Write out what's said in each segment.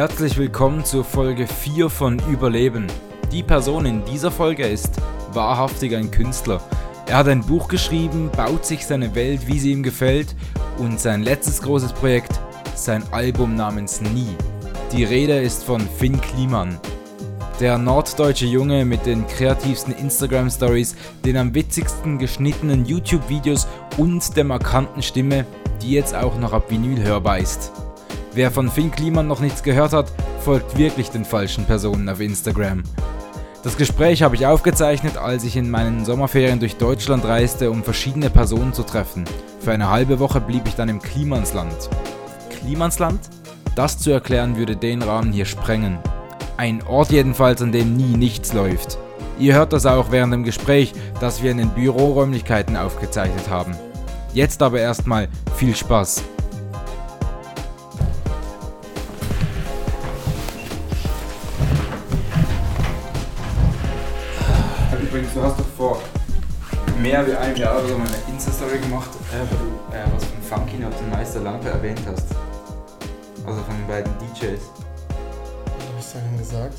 Herzlich willkommen zur Folge 4 von Überleben. Die Person in dieser Folge ist wahrhaftig ein Künstler. Er hat ein Buch geschrieben, baut sich seine Welt, wie sie ihm gefällt und sein letztes großes Projekt, sein Album namens Nie. Die Rede ist von Finn Kliman. Der norddeutsche Junge mit den kreativsten Instagram-Stories, den am witzigsten geschnittenen YouTube-Videos und der markanten Stimme, die jetzt auch noch ab Vinyl hörbar ist. Wer von Finn Kliman noch nichts gehört hat, folgt wirklich den falschen Personen auf Instagram. Das Gespräch habe ich aufgezeichnet, als ich in meinen Sommerferien durch Deutschland reiste, um verschiedene Personen zu treffen. Für eine halbe Woche blieb ich dann im Klimansland. Klimansland? Das zu erklären würde den Rahmen hier sprengen. Ein Ort jedenfalls, an dem nie nichts läuft. Ihr hört das auch während dem Gespräch, das wir in den Büroräumlichkeiten aufgezeichnet haben. Jetzt aber erstmal viel Spaß. Du hast doch vor mehr wie einem Jahr oder so eine Insta-Story gemacht, äh, äh, was von Funky und den Meister Lampe erwähnt hast. Also von den beiden DJs. Was habe ich da denn gesagt?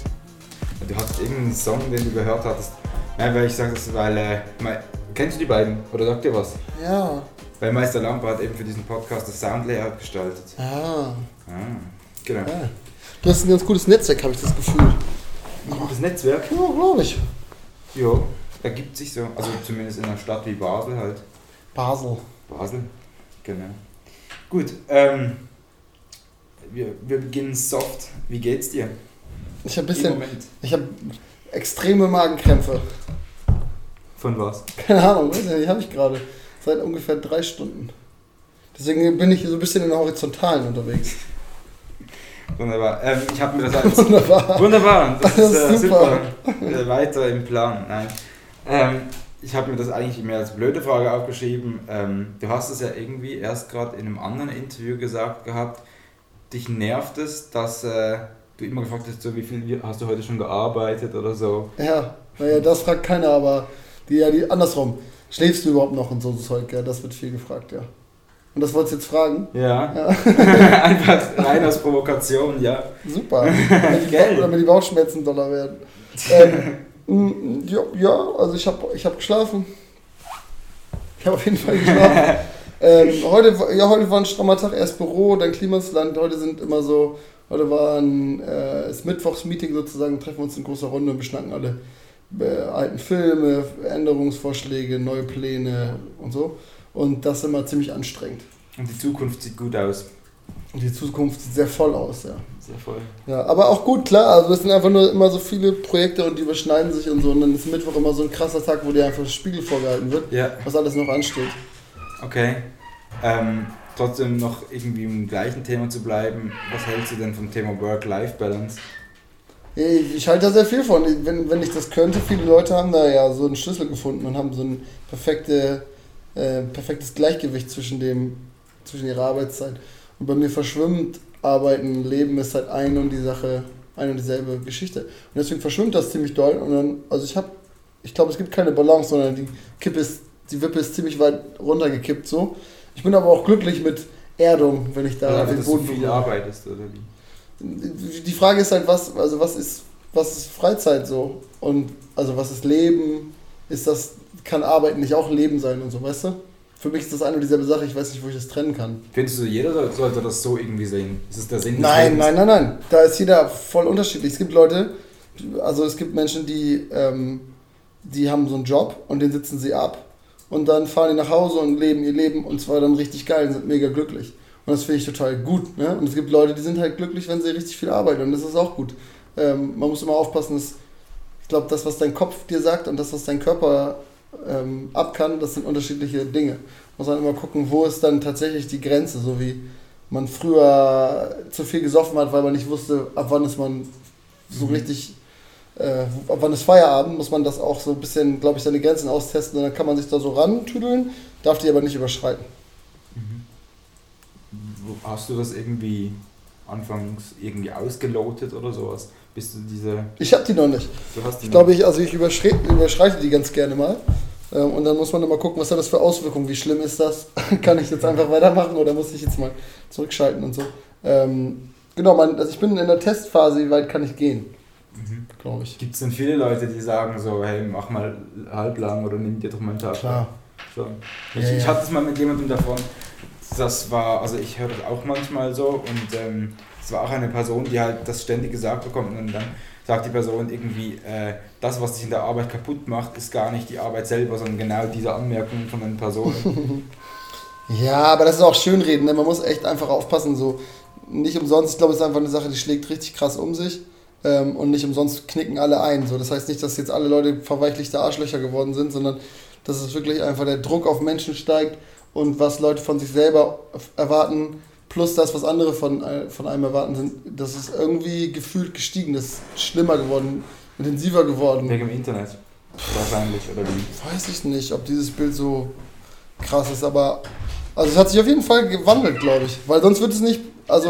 Du hast irgendeinen Song, den du gehört hattest. Nein, weil ich sage das, weil. Äh, Me- kennst du die beiden? Oder sagt dir was? Ja. Weil Meister Lampe hat eben für diesen Podcast das Soundlayout gestaltet. Ah. Ah, genau. ja. Du hast ein ganz gutes Netzwerk, habe ich das Gefühl. Gutes Netzwerk. Ja, glaube ich. Ja, ergibt sich so. Also zumindest in einer Stadt wie Basel halt. Basel. Basel, genau. Gut, ähm, wir, wir beginnen soft. Wie geht's dir? Ich habe bisschen. Ich habe extreme Magenkrämpfe. Von was? Keine Ahnung, weiß nicht, die habe ich gerade. Seit ungefähr drei Stunden. Deswegen bin ich so ein bisschen in der Horizontalen unterwegs. Wunderbar. Ähm, ich habe mir das als Wunderbar. Wunderbar, das Das ist ist äh, super. super. Äh, Weiter im Plan. Nein. Ähm, ich habe mir das eigentlich mehr als blöde Frage aufgeschrieben. Ähm, du hast es ja irgendwie erst gerade in einem anderen Interview gesagt gehabt. Dich nervt es, dass äh, du immer gefragt hast, so wie viel hast du heute schon gearbeitet oder so. Ja, naja, das fragt keiner, aber die, ja, die andersrum. Schläfst du überhaupt noch und so Zeug? Ja, das wird viel gefragt, ja. Und das wolltest du jetzt fragen? Ja. Ja. Einfach rein aus Provokation, ja. Super. Damit die, Geil. damit die Bauchschmerzen doller werden. Ähm, ja, ja, also ich habe ich hab geschlafen. Ich habe auf jeden Fall geschlafen. ähm, heute, war- ja, heute war ein strammer Tag, erst Büro, dann Klimasland. Heute sind immer so, heute war ein äh, ist Mittwochsmeeting sozusagen, treffen wir uns in großer Runde und beschnacken alle äh, alten Filme, Änderungsvorschläge, neue Pläne und so. Und das ist immer ziemlich anstrengend. Und die Zukunft sieht gut aus. Und die Zukunft sieht sehr voll aus, ja. Sehr voll. Ja, aber auch gut, klar. Also es sind einfach nur immer so viele Projekte und die überschneiden sich und so. Und dann ist Mittwoch immer so ein krasser Tag, wo dir einfach das Spiegel vorgehalten wird, Ja. was alles noch ansteht. Okay. Ähm, trotzdem noch irgendwie im gleichen Thema zu bleiben. Was hältst du denn vom Thema Work-Life-Balance? Ich, ich halte da sehr viel von. Wenn, wenn ich das könnte, viele Leute haben da ja so einen Schlüssel gefunden und haben so ein perfekte, äh, perfektes Gleichgewicht zwischen, dem, zwischen ihrer Arbeitszeit. Und bei mir verschwimmt Arbeiten, Leben ist halt ein und die Sache, eine und dieselbe Geschichte. Und deswegen verschwimmt das ziemlich doll. Und dann, also ich habe, ich glaube, es gibt keine Balance, sondern die Kippe ist, die Wippe ist ziemlich weit runtergekippt so. Ich bin aber auch glücklich mit Erdung, wenn ich da einfach, den dass du Boden viel berühre. arbeitest, oder wie? Die Frage ist halt, was, also was ist, was ist Freizeit so? Und also was ist Leben? Ist das, kann Arbeiten nicht auch Leben sein und so, weißt du? Für mich ist das eine und dieselbe Sache, ich weiß nicht, wo ich das trennen kann. Findest du, jeder soll- sollte das so irgendwie sehen? Ist es der Sinn Nein, nein, nein, nein. Da ist jeder voll unterschiedlich. Es gibt Leute, also es gibt Menschen, die, ähm, die haben so einen Job und den sitzen sie ab und dann fahren die nach Hause und leben ihr Leben und zwar dann richtig geil und sind mega glücklich. Und das finde ich total gut. Ne? Und es gibt Leute, die sind halt glücklich, wenn sie richtig viel arbeiten und das ist auch gut. Ähm, man muss immer aufpassen, dass ich glaube, das, was dein Kopf dir sagt und das, was dein Körper ähm, ab kann, das sind unterschiedliche Dinge. Muss man immer gucken, wo ist dann tatsächlich die Grenze, so wie man früher zu viel gesoffen hat, weil man nicht wusste, ab wann ist man so Mhm. richtig, äh, ab wann ist Feierabend, muss man das auch so ein bisschen, glaube ich, seine Grenzen austesten und dann kann man sich da so rantüdeln, darf die aber nicht überschreiten. Wo- Hast du das irgendwie anfangs irgendwie ausgelotet oder sowas? Bist du diese. Ich habe die noch nicht. Du hast die Ich glaube, ich, also ich überschreite, überschreite die ganz gerne mal. Ähm, Und dann muss man immer gucken, was hat das für Auswirkungen, wie schlimm ist das? Kann ich jetzt einfach weitermachen oder muss ich jetzt mal zurückschalten und so? Ähm, genau, man, also ich bin in der Testphase, wie weit kann ich gehen, Mhm. glaube ich. Gibt es denn viele Leute, die sagen so, hey, mach mal halblang oder nimm dir doch mal einen Tag Klar. Schon. Ich, Ja, ich ja. hatte es mal mit jemandem davon, das war, also ich höre das auch manchmal so und ähm, es war auch eine Person, die halt das ständig gesagt bekommt und dann sagt die Person irgendwie, äh, das, was dich in der Arbeit kaputt macht, ist gar nicht die Arbeit selber, sondern genau diese Anmerkungen von den Personen. Ja, aber das ist auch Schönreden, ne? man muss echt einfach aufpassen, so nicht umsonst, ich glaube, es ist einfach eine Sache, die schlägt richtig krass um sich ähm, und nicht umsonst knicken alle ein, so. das heißt nicht, dass jetzt alle Leute verweichlichte Arschlöcher geworden sind, sondern dass es wirklich einfach der Druck auf Menschen steigt und was Leute von sich selber erwarten, plus das, was andere von, äh, von einem erwarten, sind, das ist irgendwie gefühlt gestiegen, das ist schlimmer geworden, intensiver geworden. Wegen dem Internet. Wahrscheinlich, oder wie? Weiß ich nicht, ob dieses Bild so krass ist, aber also es hat sich auf jeden Fall gewandelt, glaube ich. Weil sonst wird es nicht, also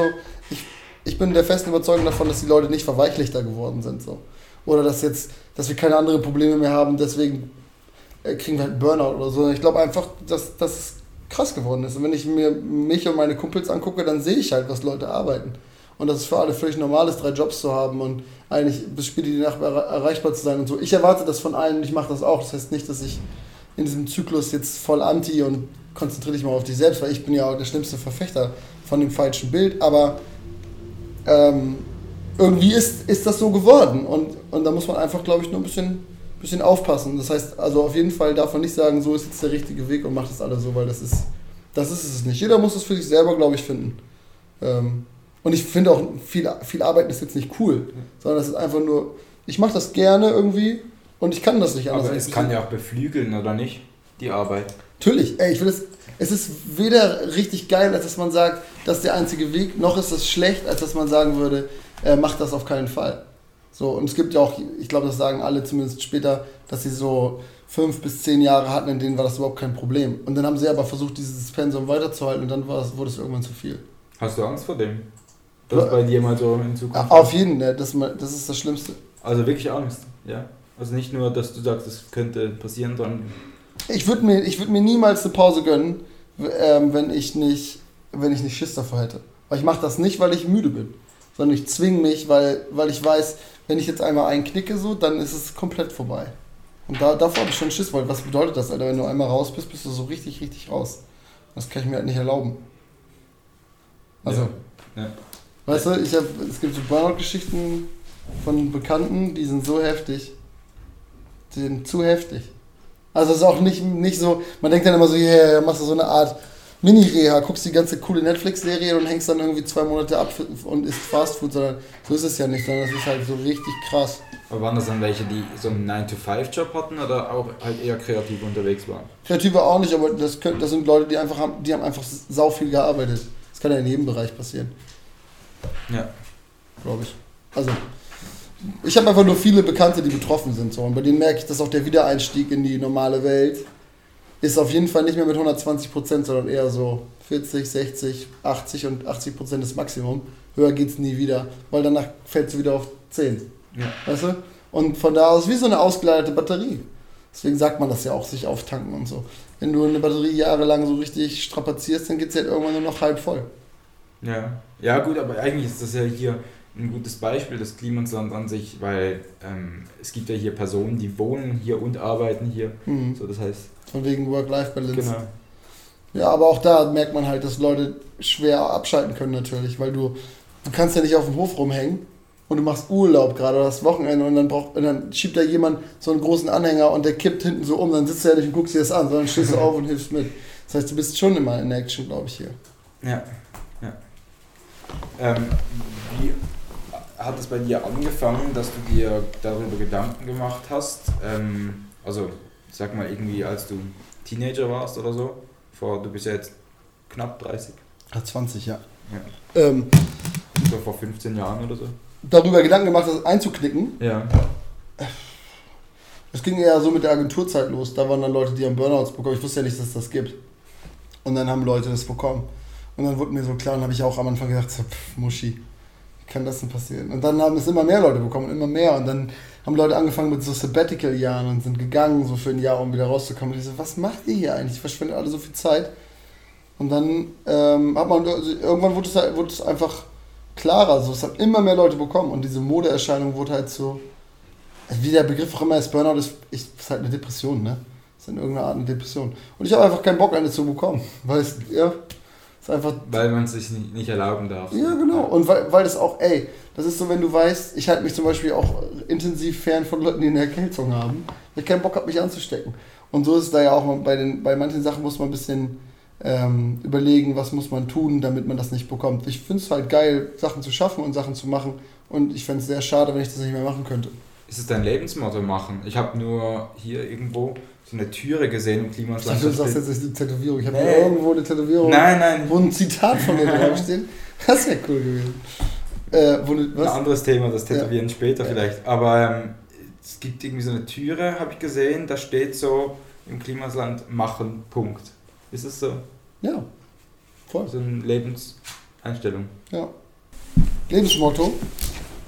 ich, ich bin der festen Überzeugung davon, dass die Leute nicht verweichlichter geworden sind. so Oder dass jetzt, dass wir keine anderen Probleme mehr haben, deswegen äh, kriegen wir halt Burnout oder so. Ich glaube einfach, dass dass es krass geworden ist. Und wenn ich mir mich und meine Kumpels angucke, dann sehe ich halt, was Leute arbeiten. Und das ist für alle völlig normal ist, drei Jobs zu haben und eigentlich bis spät in die Nacht erre- erreichbar zu sein und so. Ich erwarte das von allen und ich mache das auch. Das heißt nicht, dass ich in diesem Zyklus jetzt voll anti und konzentriere dich mal auf dich selbst, weil ich bin ja auch der schlimmste Verfechter von dem falschen Bild. Aber ähm, irgendwie ist, ist das so geworden und, und da muss man einfach, glaube ich, nur ein bisschen, bisschen aufpassen. Das heißt, also auf jeden Fall darf man nicht sagen, so ist jetzt der richtige Weg und macht das alle so, weil das ist, das ist es nicht. Jeder muss es für sich selber, glaube ich, finden. Ähm, und ich finde auch, viel, viel Arbeiten ist jetzt nicht cool, sondern es ist einfach nur, ich mache das gerne irgendwie und ich kann das nicht anders. Aber es kann ja auch beflügeln, oder nicht? Die Arbeit. Natürlich, ey, ich will es. Es ist weder richtig geil, als dass man sagt, das ist der einzige Weg, noch ist es schlecht, als dass man sagen würde, äh, mach das auf keinen Fall. So, und es gibt ja auch, ich glaube, das sagen alle zumindest später, dass sie so fünf bis zehn Jahre hatten, in denen war das überhaupt kein Problem. Und dann haben sie aber versucht, dieses Pensum weiterzuhalten und dann war es, wurde es irgendwann zu viel. Hast du Angst vor dem? Dass bei dir mal so in Zukunft. Auf jeden Fall, das, das ist das Schlimmste. Also wirklich Angst, ja. Also nicht nur, dass du sagst, es könnte passieren, sondern Ich würde mir, ich würd mir niemals eine Pause gönnen, ähm, wenn, ich nicht, wenn ich nicht Schiss davor hätte. Weil ich mache das nicht, weil ich müde bin, sondern ich zwinge mich, weil, weil ich weiß, wenn ich jetzt einmal einknicke, so, dann ist es komplett vorbei. Und da, davor habe ich schon Schiss, weil was bedeutet das, Alter? Wenn du einmal raus bist, bist du so richtig, richtig raus. Das kann ich mir halt nicht erlauben. Also, Ja. Weißt du, ich hab, es gibt so Burnout-Geschichten von Bekannten, die sind so heftig. Die sind zu heftig. Also es ist auch nicht, nicht so, man denkt dann immer so, yeah, machst du so eine Art Mini-Reha, guckst die ganze coole Netflix-Serie und hängst dann irgendwie zwei Monate ab und isst Fastfood, sondern so ist es ja nicht, sondern das ist halt so richtig krass. Aber waren das dann welche, die so einen 9-to-5-Job hatten oder auch halt eher kreativ unterwegs waren? Kreative auch nicht, aber das, können, das sind Leute, die einfach haben, die haben einfach sau viel gearbeitet. Das kann ja in jedem Bereich passieren, Ja. glaube ich. Also, ich habe einfach nur viele Bekannte, die betroffen sind. So. Und bei denen merke ich, dass auch der Wiedereinstieg in die normale Welt ist auf jeden Fall nicht mehr mit 120 Prozent, sondern eher so 40, 60, 80 und 80 Prozent ist Maximum. Höher geht's nie wieder, weil danach fällt es wieder auf 10. Ja. Weißt du? Und von da aus wie so eine ausgeleitete Batterie. Deswegen sagt man das ja auch, sich auftanken und so. Wenn du eine Batterie jahrelang so richtig strapazierst, dann geht sie halt irgendwann nur noch halb voll. Ja. Ja, gut, aber eigentlich ist das ja hier ein gutes Beispiel, das Klimasland an sich, weil ähm, es gibt ja hier Personen, die wohnen hier und arbeiten hier. Mhm. So, das heißt, Von wegen Work-Life-Balance. genau. Ja, aber auch da merkt man halt, dass Leute schwer abschalten können natürlich, weil du, du kannst ja nicht auf dem Hof rumhängen und du machst Urlaub gerade oder das Wochenende und dann, braucht, und dann schiebt da jemand so einen großen Anhänger und der kippt hinten so um, dann sitzt du ja nicht und guckst dir das an, sondern stehst du auf und hilfst mit. Das heißt, du bist schon immer in Action, glaube ich, hier. Ja, ja. Ähm, wie hat es bei dir angefangen, dass du dir darüber Gedanken gemacht hast? Ähm, also, sag mal irgendwie, als du Teenager warst oder so. Vor, du bist ja jetzt knapp 30. Hat 20, ja. Ja. Ähm, So vor 15 Jahren oder so. darüber Gedanken gemacht, das einzuknicken. Ja. Es ging eher so mit der Agenturzeit los. Da waren dann Leute, die haben Burnouts bekommen. Ich wusste ja nicht, dass es das gibt. Und dann haben Leute das bekommen. Und dann wurde mir so klar, und habe ich auch am Anfang gedacht, so, pff, Muschi, wie kann das denn passieren? Und dann haben es immer mehr Leute bekommen, immer mehr. Und dann haben Leute angefangen mit so Sabbatical-Jahren und sind gegangen, so für ein Jahr, um wieder rauszukommen. Und ich so, was macht ihr hier eigentlich? Verschwendet alle so viel Zeit. Und dann ähm, hat man, also irgendwann wurde es, halt- wurde es einfach klarer. So, es haben immer mehr Leute bekommen und diese Modeerscheinung wurde halt so. Also wie der Begriff auch immer ist, Burnout ist, ist halt eine Depression, ne? Ist in irgendeiner Art eine Depression. Und ich habe einfach keinen Bock, eine zu bekommen. Weil es, ja, ist einfach. Weil man es sich nicht, nicht erlauben darf. Ja, genau. Und weil, weil das auch, ey, das ist so, wenn du weißt, ich halte mich zum Beispiel auch intensiv fern von Leuten, die eine Erkältung haben, weil ich keinen Bock habe, mich anzustecken. Und so ist es da ja auch bei, den, bei manchen Sachen muss man ein bisschen ähm, überlegen, was muss man tun, damit man das nicht bekommt. Ich finde es halt geil, Sachen zu schaffen und Sachen zu machen. Und ich fände es sehr schade, wenn ich das nicht mehr machen könnte. Ist es dein Lebensmotto machen? Ich habe nur hier irgendwo so eine Türe gesehen im Klimasland. Du sagst jetzt nicht eine Tätowierung. Ich habe nee. irgendwo eine Tätowierung, nein, nein. wo ein Zitat von mir drauf steht. Das wäre cool gewesen. Äh, wo, was? Ein anderes Thema, das Tätowieren ja. später vielleicht. Aber ähm, es gibt irgendwie so eine Türe, habe ich gesehen, da steht so im Klimasland machen, Punkt. Ist es so? Ja, voll. So eine Lebenseinstellung. Ja. Lebensmotto?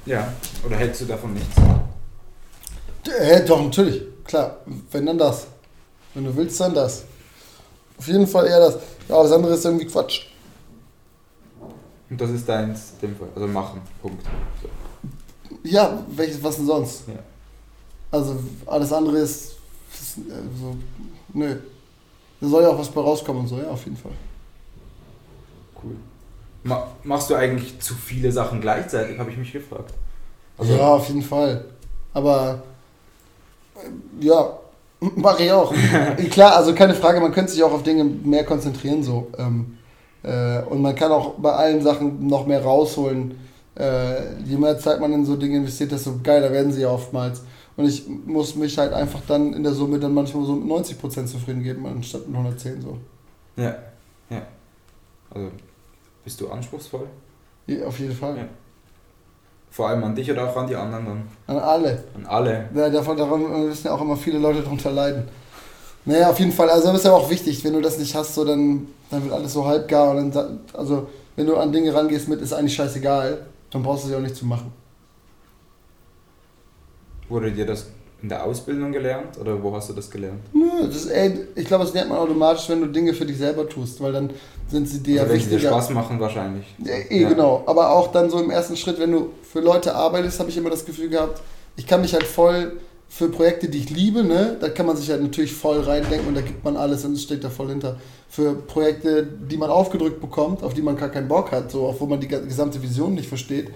Ja, oder hältst du davon nichts? Äh, doch, natürlich. Klar, wenn dann das. Wenn du willst, dann das. Auf jeden Fall eher das. Ja, das andere ist irgendwie Quatsch. Und das ist deins, dem Fall. Also machen, Punkt. So. Ja, welches, was denn sonst? Ja. Also alles andere ist, ist äh, so, nö. Da soll ja auch was bei rauskommen und so, ja, auf jeden Fall. Cool. Ma machst du eigentlich zu viele Sachen gleichzeitig, habe ich mich gefragt. Also ja, auf jeden Fall. Aber äh, ja, mache ich auch. Klar, also keine Frage, man könnte sich auch auf Dinge mehr konzentrieren so. Ähm, äh, und man kann auch bei allen Sachen noch mehr rausholen. Äh, je mehr Zeit man in so Dinge investiert, desto geiler werden sie ja oftmals. Und ich muss mich halt einfach dann in der Summe dann manchmal so mit 90% zufrieden geben, anstatt mit 110 so. Ja, ja. Also bist du anspruchsvoll? Ja, auf jeden Fall. Ja. Vor allem an dich oder auch an die anderen dann? An alle. An alle. Ja, davon daran müssen ja auch immer viele Leute darunter leiden. Naja, auf jeden Fall. Also das ist ja auch wichtig, wenn du das nicht hast, so dann, dann wird alles so halbgar. Und dann, also wenn du an Dinge rangehst mit, ist eigentlich scheißegal, dann brauchst du sie auch nicht zu machen. Wurde dir das in der Ausbildung gelernt oder wo hast du das gelernt? Nö, das ist, ey, ich glaube, das lernt man automatisch, wenn du Dinge für dich selber tust, weil dann sind sie dir also ja wichtiger. Dir Spaß machen wahrscheinlich. Ja, eh, ja. genau. Aber auch dann so im ersten Schritt, wenn du für Leute arbeitest, habe ich immer das Gefühl gehabt, ich kann mich halt voll für Projekte, die ich liebe, ne, da kann man sich halt natürlich voll reindenken und da gibt man alles und es steht da voll hinter. Für Projekte, die man aufgedrückt bekommt, auf die man gar keinen Bock hat, so, auch wo man die gesamte Vision nicht versteht,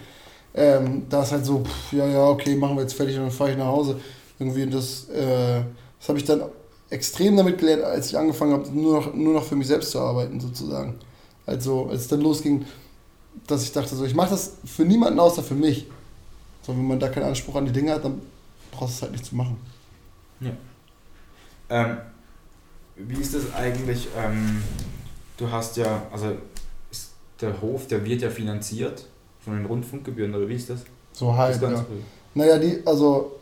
ähm, da ist halt so, pff, ja, ja, okay, machen wir jetzt fertig und dann fahre ich nach Hause. Irgendwie das, äh, das habe ich dann extrem damit gelernt, als ich angefangen habe, nur noch, nur noch für mich selbst zu arbeiten, sozusagen. Also, als es dann losging, dass ich dachte, so, ich mache das für niemanden außer für mich. So, wenn man da keinen Anspruch an die Dinge hat, dann brauchst du es halt nicht zu machen. Ja. Ähm, wie ist das eigentlich? Ähm, du hast ja, also der Hof, der wird ja finanziert von den Rundfunkgebühren, oder wie ist das? So halb, ja. Naja, die, also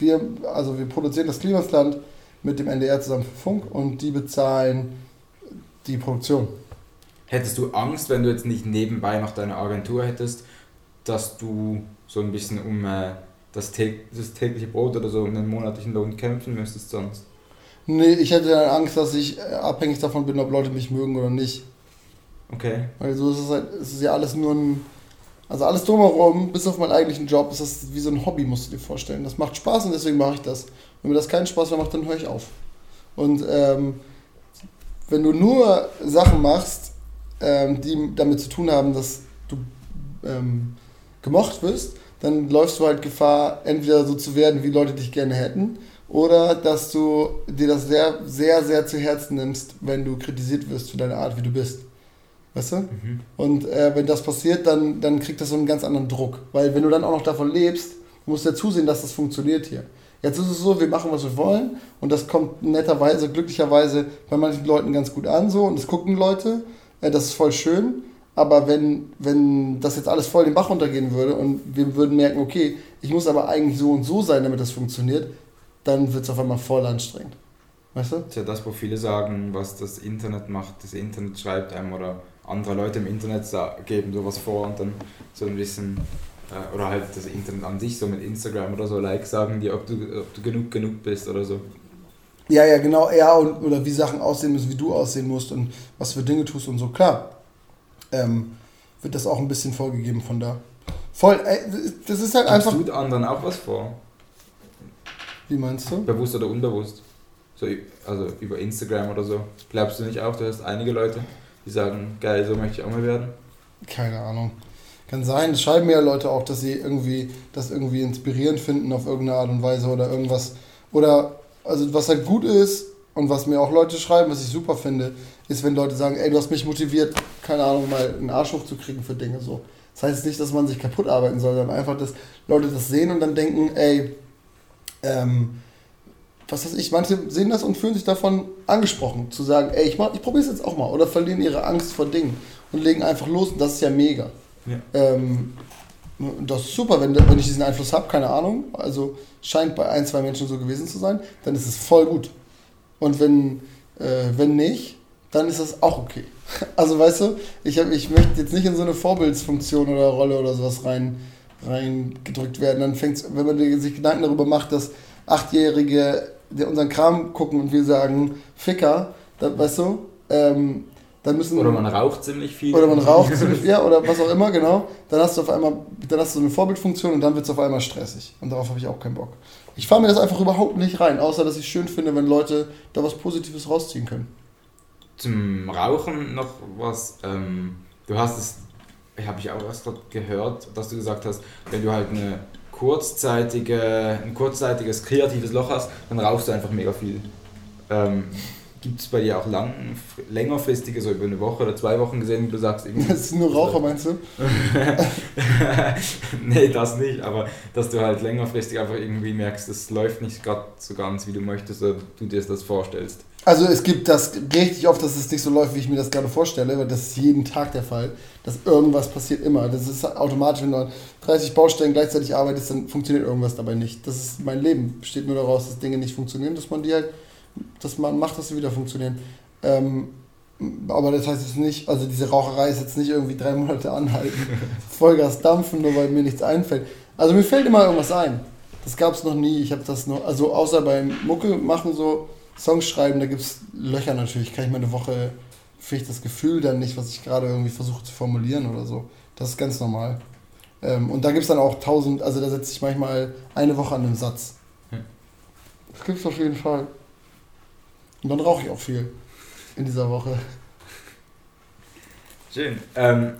wir, also wir produzieren das Klimasland mit dem NDR zusammen für Funk und die bezahlen die Produktion. Hättest du Angst, wenn du jetzt nicht nebenbei noch deine Agentur hättest, dass du so ein bisschen um äh, das, das tägliche Brot oder so um den monatlichen Lohn kämpfen müsstest sonst? Nee, ich hätte Angst, dass ich äh, abhängig davon bin, ob Leute mich mögen oder nicht. Okay. Weil so ist es halt, es ist ja alles nur ein also alles drumherum, bis auf meinen eigentlichen Job, ist das wie so ein Hobby, musst du dir vorstellen. Das macht Spaß und deswegen mache ich das. Wenn mir das keinen Spaß mehr macht, dann höre ich auf. Und ähm, wenn du nur Sachen machst, ähm, die damit zu tun haben, dass du ähm, gemocht wirst, dann läufst du halt Gefahr, entweder so zu werden, wie Leute dich gerne hätten, oder dass du dir das sehr, sehr, sehr zu Herzen nimmst, wenn du kritisiert wirst für deine Art, wie du bist. Weißt du? Mhm. Und äh, wenn das passiert, dann, dann kriegt das so einen ganz anderen Druck. Weil wenn du dann auch noch davon lebst, musst du ja zusehen, dass das funktioniert hier. Jetzt ist es so, wir machen, was wir wollen und das kommt netterweise, glücklicherweise bei manchen Leuten ganz gut an so und es gucken Leute, äh, das ist voll schön, aber wenn, wenn das jetzt alles voll den Bach runtergehen würde und wir würden merken, okay, ich muss aber eigentlich so und so sein, damit das funktioniert, dann wird es auf einmal voll anstrengend. Weißt du? Das ist ja das, wo viele sagen, was das Internet macht. Das Internet schreibt einem oder andere Leute im Internet geben sowas vor und dann so ein bisschen, äh, oder halt das Internet an sich, so mit Instagram oder so, like sagen die, ob du, ob du genug genug bist oder so. Ja, ja, genau, ja, und, oder wie Sachen aussehen müssen, wie du aussehen musst und was für Dinge tust und so, klar. Ähm, wird das auch ein bisschen vorgegeben von da. Voll, ey, das ist halt Gibst einfach. du anderen auch was vor? Wie meinst du? Bewusst oder unbewusst? So, also über Instagram oder so. Glaubst du nicht auch, du hast einige Leute, die sagen, geil, so möchte ich auch mal werden? Keine Ahnung. Kann sein, das schreiben mir ja Leute auch, dass sie irgendwie das irgendwie inspirierend finden auf irgendeine Art und Weise oder irgendwas. Oder, also was halt gut ist und was mir auch Leute schreiben, was ich super finde, ist, wenn Leute sagen, ey, du hast mich motiviert, keine Ahnung, mal einen Arsch hochzukriegen für Dinge so. Das heißt nicht, dass man sich kaputt arbeiten soll, sondern einfach, dass Leute das sehen und dann denken, ey, ähm, was weiß ich, manche sehen das und fühlen sich davon angesprochen, zu sagen, ey, ich, mach- ich probiere es jetzt auch mal. Oder verlieren ihre Angst vor Dingen und legen einfach los und das ist ja mega. Ja. Ähm, das ist super, wenn, wenn ich diesen Einfluss habe, keine Ahnung. Also scheint bei ein, zwei Menschen so gewesen zu sein, dann ist es voll gut. Und wenn, äh, wenn nicht, dann ist das auch okay. Also weißt du, ich, hab, ich möchte jetzt nicht in so eine Vorbildsfunktion oder Rolle oder sowas rein, reingedrückt werden. Dann fängt's, wenn man sich Gedanken darüber macht, dass Achtjährige die unseren Kram gucken und wir sagen, Ficker, dann, weißt du, ähm, dann müssen... Oder man raucht ziemlich viel. Oder man raucht, ziemlich- ja, oder was auch immer, genau. Dann hast du auf einmal, dann hast du eine Vorbildfunktion und dann wird es auf einmal stressig. Und darauf habe ich auch keinen Bock. Ich fahre mir das einfach überhaupt nicht rein, außer dass ich schön finde, wenn Leute da was Positives rausziehen können. Zum Rauchen noch was. Ähm, du hast es, ich habe ich auch erst gerade gehört, dass du gesagt hast, wenn du halt eine kurzzeitige, ein kurzzeitiges kreatives Loch hast, dann rauchst du einfach mega viel. Ähm, Gibt es bei dir auch lang, längerfristige, so über eine Woche oder zwei Wochen gesehen, wie du sagst, irgendwie. Das sind nur Raucher, meinst du? nee, das nicht, aber dass du halt längerfristig einfach irgendwie merkst, es läuft nicht gerade so ganz, wie du möchtest oder du dir das vorstellst. Also es gibt das richtig oft, dass es nicht so läuft, wie ich mir das gerade vorstelle, weil das ist jeden Tag der Fall, dass irgendwas passiert immer. Das ist automatisch, wenn du an 30 Baustellen gleichzeitig arbeitest, dann funktioniert irgendwas dabei nicht. Das ist mein Leben, besteht nur daraus, dass Dinge nicht funktionieren, dass man die halt, dass man macht, dass sie wieder funktionieren. Ähm, aber das heißt jetzt nicht, also diese Raucherei ist jetzt nicht irgendwie drei Monate anhalten, Vollgas dampfen, nur weil mir nichts einfällt. Also mir fällt immer irgendwas ein. Das gab es noch nie. Ich habe das noch, also außer beim Mucke machen so Songs schreiben, da gibt es Löcher natürlich. Kann ich mal eine Woche, finde ich das Gefühl dann nicht, was ich gerade irgendwie versuche zu formulieren oder so. Das ist ganz normal. Ähm, und da gibt es dann auch tausend, also da setze ich manchmal eine Woche an einem Satz. Hm. Das gibt es auf jeden Fall. Und dann rauche ich auch viel in dieser Woche. Schön. Ähm,